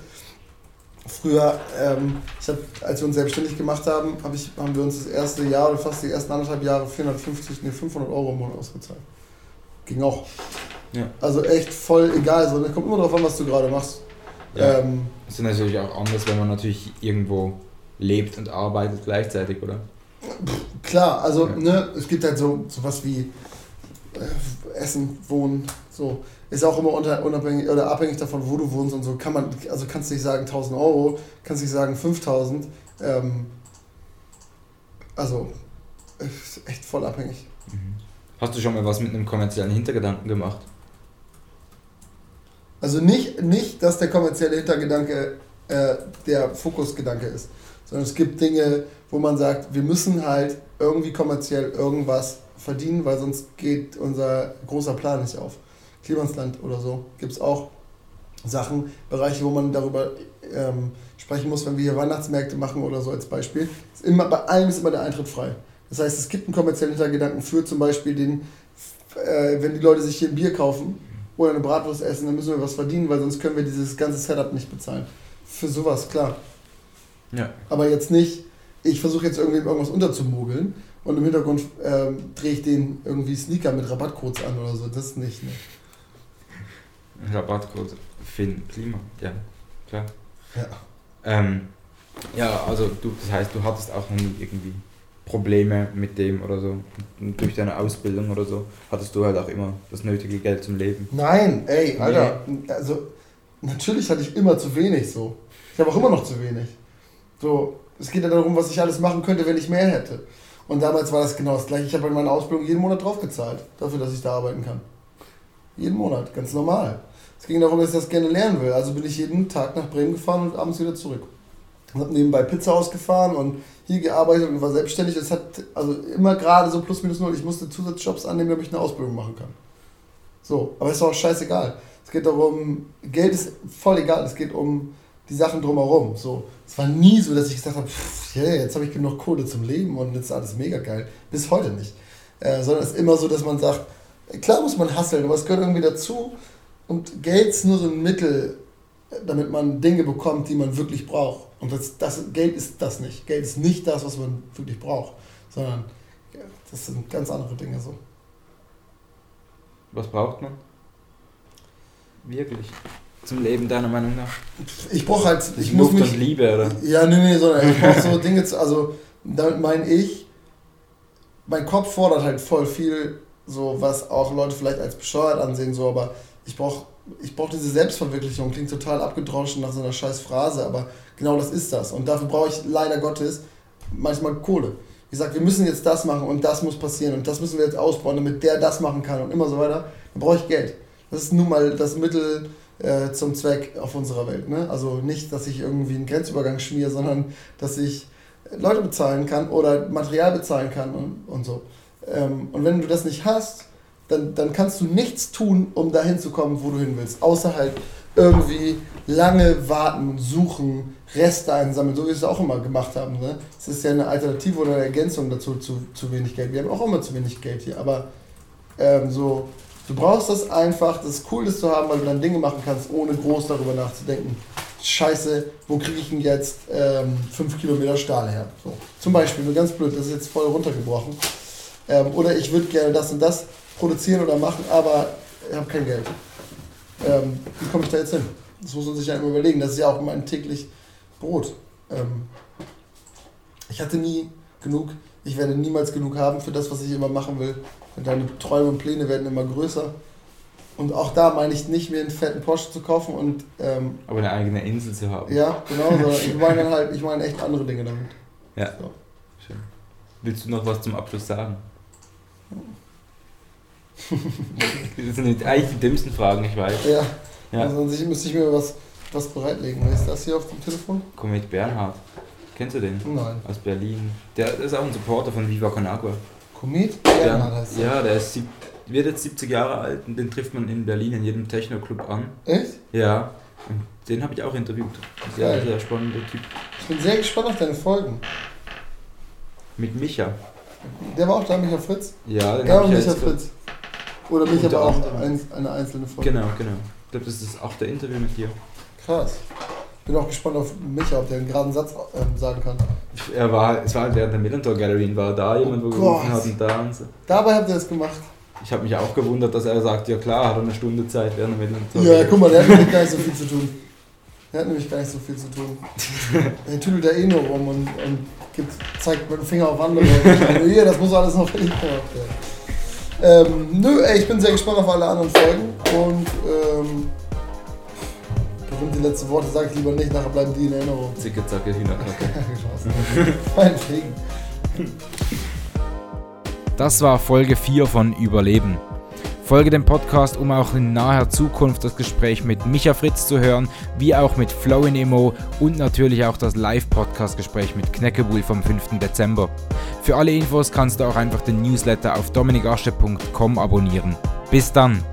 Früher, ähm, ich hab, als wir uns selbstständig gemacht haben, hab ich, haben wir uns das erste Jahr oder fast die ersten anderthalb Jahre 450, nee, 500 Euro im Monat ausgezahlt. Ging auch. Ja. Also echt voll egal. So, das kommt immer darauf an, was du gerade machst. Ja. Ähm, Das ist natürlich auch anders, wenn man natürlich irgendwo lebt und arbeitet gleichzeitig, oder? Klar, also Ja. ne, es gibt halt so sowas wie äh, Essen, Wohnen, so. Ist auch immer unter, unabhängig oder abhängig davon, wo du wohnst und so. Kann man, also kannst du nicht sagen 1000 Euro, kannst nicht sagen 5000. Ähm, also, ist echt voll abhängig. Hast du schon mal was mit einem kommerziellen Hintergedanken gemacht? Also nicht, nicht dass der kommerzielle Hintergedanke äh, der Fokusgedanke ist, sondern es gibt Dinge, wo man sagt, wir müssen halt irgendwie kommerziell irgendwas verdienen, weil sonst geht unser großer Plan nicht auf. Klimansland oder so gibt es auch Sachen, Bereiche, wo man darüber ähm, sprechen muss, wenn wir hier Weihnachtsmärkte machen oder so als Beispiel. Ist immer, bei allem ist immer der Eintritt frei. Das heißt, es gibt einen kommerziellen Hintergedanken für zum Beispiel den, äh, wenn die Leute sich hier ein Bier kaufen oder eine Bratwurst essen, dann müssen wir was verdienen, weil sonst können wir dieses ganze Setup nicht bezahlen. Für sowas, klar. Ja. Aber jetzt nicht, ich versuche jetzt irgendwie irgendwas unterzumogeln und im Hintergrund ähm, drehe ich den irgendwie Sneaker mit Rabattcodes an oder so. Das nicht, ne? Rabattcode Finn Klima, ja, klar. Ja. Ähm, ja, also du, das heißt, du hattest auch noch nie irgendwie Probleme mit dem oder so. Und durch deine Ausbildung oder so hattest du halt auch immer das nötige Geld zum Leben. Nein, ey, Alter. Also, natürlich hatte ich immer zu wenig so. Ich habe auch immer noch zu wenig. So, es geht ja darum, was ich alles machen könnte, wenn ich mehr hätte. Und damals war das genau das gleiche. Ich habe in meiner Ausbildung jeden Monat draufgezahlt, dafür, dass ich da arbeiten kann. Jeden Monat, ganz normal. Es ging darum, dass ich das gerne lernen will. Also bin ich jeden Tag nach Bremen gefahren und abends wieder zurück. Und habe nebenbei Pizza ausgefahren und hier gearbeitet und war selbstständig. Es hat also immer gerade so plus minus null. Ich musste Zusatzjobs annehmen, damit ich eine Ausbildung machen kann. So, aber ist doch auch scheißegal. Es geht darum, Geld ist voll egal, es geht um die Sachen drumherum. So, es war nie so, dass ich gesagt habe, pff, yeah, jetzt habe ich genug Kohle zum Leben und jetzt ist alles mega geil. Bis heute nicht. Äh, sondern es ist immer so, dass man sagt, klar muss man hasseln, aber es gehört irgendwie dazu. Und Geld ist nur so ein Mittel, damit man Dinge bekommt, die man wirklich braucht. Und das, das, Geld ist das nicht. Geld ist nicht das, was man wirklich braucht, sondern das sind ganz andere Dinge so. Was braucht man? Wirklich. Zum Leben deiner Meinung nach? Ich brauche halt, ich muss Luft mich, und Liebe, oder? Ja, nee, nee, sondern ich brauche so Dinge, zu, also damit meine ich, mein Kopf fordert halt voll viel, so was auch Leute vielleicht als bescheuert ansehen, so, aber ich brauche ich brauch diese Selbstverwirklichung, klingt total abgedroschen nach so einer scheiß Phrase, aber genau das ist das. Und dafür brauche ich leider Gottes manchmal Kohle. Ich sage, wir müssen jetzt das machen und das muss passieren und das müssen wir jetzt ausbauen, damit der das machen kann und immer so weiter. Dann brauche ich Geld. Das ist nun mal das Mittel äh, zum Zweck auf unserer Welt. Ne? Also nicht, dass ich irgendwie einen Grenzübergang schmier, sondern dass ich Leute bezahlen kann oder Material bezahlen kann und, und so. Ähm, und wenn du das nicht hast, dann, dann kannst du nichts tun, um dahin zu kommen, wo du hin willst. Außer halt irgendwie lange warten suchen, Reste einsammeln, so wie wir es auch immer gemacht haben. Ne? Es ist ja eine Alternative oder eine Ergänzung dazu zu, zu wenig Geld. Wir haben auch immer zu wenig Geld hier, aber ähm, so, du brauchst das einfach, das ist cool, das zu haben, weil du dann Dinge machen kannst, ohne groß darüber nachzudenken. Scheiße, wo kriege ich denn jetzt 5 ähm, Kilometer Stahl her? So. Zum Beispiel, nur ganz blöd, das ist jetzt voll runtergebrochen. Ähm, oder ich würde gerne das und das produzieren oder machen, aber ich habe kein Geld. Ähm, wie komme ich da jetzt hin? Das muss man sich ja immer überlegen. Das ist ja auch mein täglich Brot. Ähm, ich hatte nie genug, ich werde niemals genug haben für das, was ich immer machen will. Deine Träume und Pläne werden immer größer. Und auch da meine ich nicht, mir einen fetten Porsche zu kaufen und ähm, Aber eine eigene Insel zu haben. ja, genau, sondern ich meine halt, ich meine echt andere Dinge damit. Ja. So. Schön. Willst du noch was zum Abschluss sagen? das sind eigentlich die dümmsten Fragen, ich weiß. Ja, Ja. also an sich müsste ich mir was, was bereitlegen. Wer ist das hier auf dem Telefon? Komet Bernhard. Kennst du den? Nein. Aus Berlin. Der ist auch ein Supporter von Viva Con Agua. Komet? Der, heißt er. ja, der ist sieb, wird jetzt 70 Jahre alt und den trifft man in Berlin in jedem Techno-Club an. Echt? Ja, und den habe ich auch interviewt. Sehr, sehr spannender Typ. Ich bin sehr gespannt auf deine Folgen. Mit Micha. Der war auch da, Micha Fritz. Ja, den ich Micha jetzt Fritz. Oder Micha war auch ein, eine einzelne Folge. Genau, genau. Ich glaube, das ist auch der Interview mit dir. Krass. Bin auch gespannt auf Micha, ob der einen geraden Satz ähm, sagen kann. Er war, es war während der Millantor Gallery, war da jemand, wo Oh gerufen hat und da und so. Dabei habt ihr das gemacht. Ich habe mich auch gewundert, dass er sagt, ja klar, hat er eine Stunde Zeit während der Millantor Ja, guck mal, der hat nämlich gar nicht so viel zu tun. Der hat nämlich gar nicht so viel zu tun. Der tüdelt da eh nur rum und, und gibt, zeigt mit dem Finger auf andere. Und hier, das muss alles noch fertig gemacht werden. Ähm, nö, ey, ich bin sehr gespannt auf alle anderen Folgen und ähm, berühmt die letzten Worte sage ich lieber nicht, nachher bleiben die in Erinnerung. Zicke, zacke, Hühnerkacke. Meinetwegen. Das war Folge 4 von Überleben. Folge dem Podcast, um auch in naher Zukunft das Gespräch mit Micha Fritz zu hören, wie auch mit Flowin Emo und natürlich auch das Live-Podcast-Gespräch mit Kneckebull vom 5. Dezember. Für alle Infos kannst du auch einfach den Newsletter auf dominigasche.com abonnieren. Bis dann!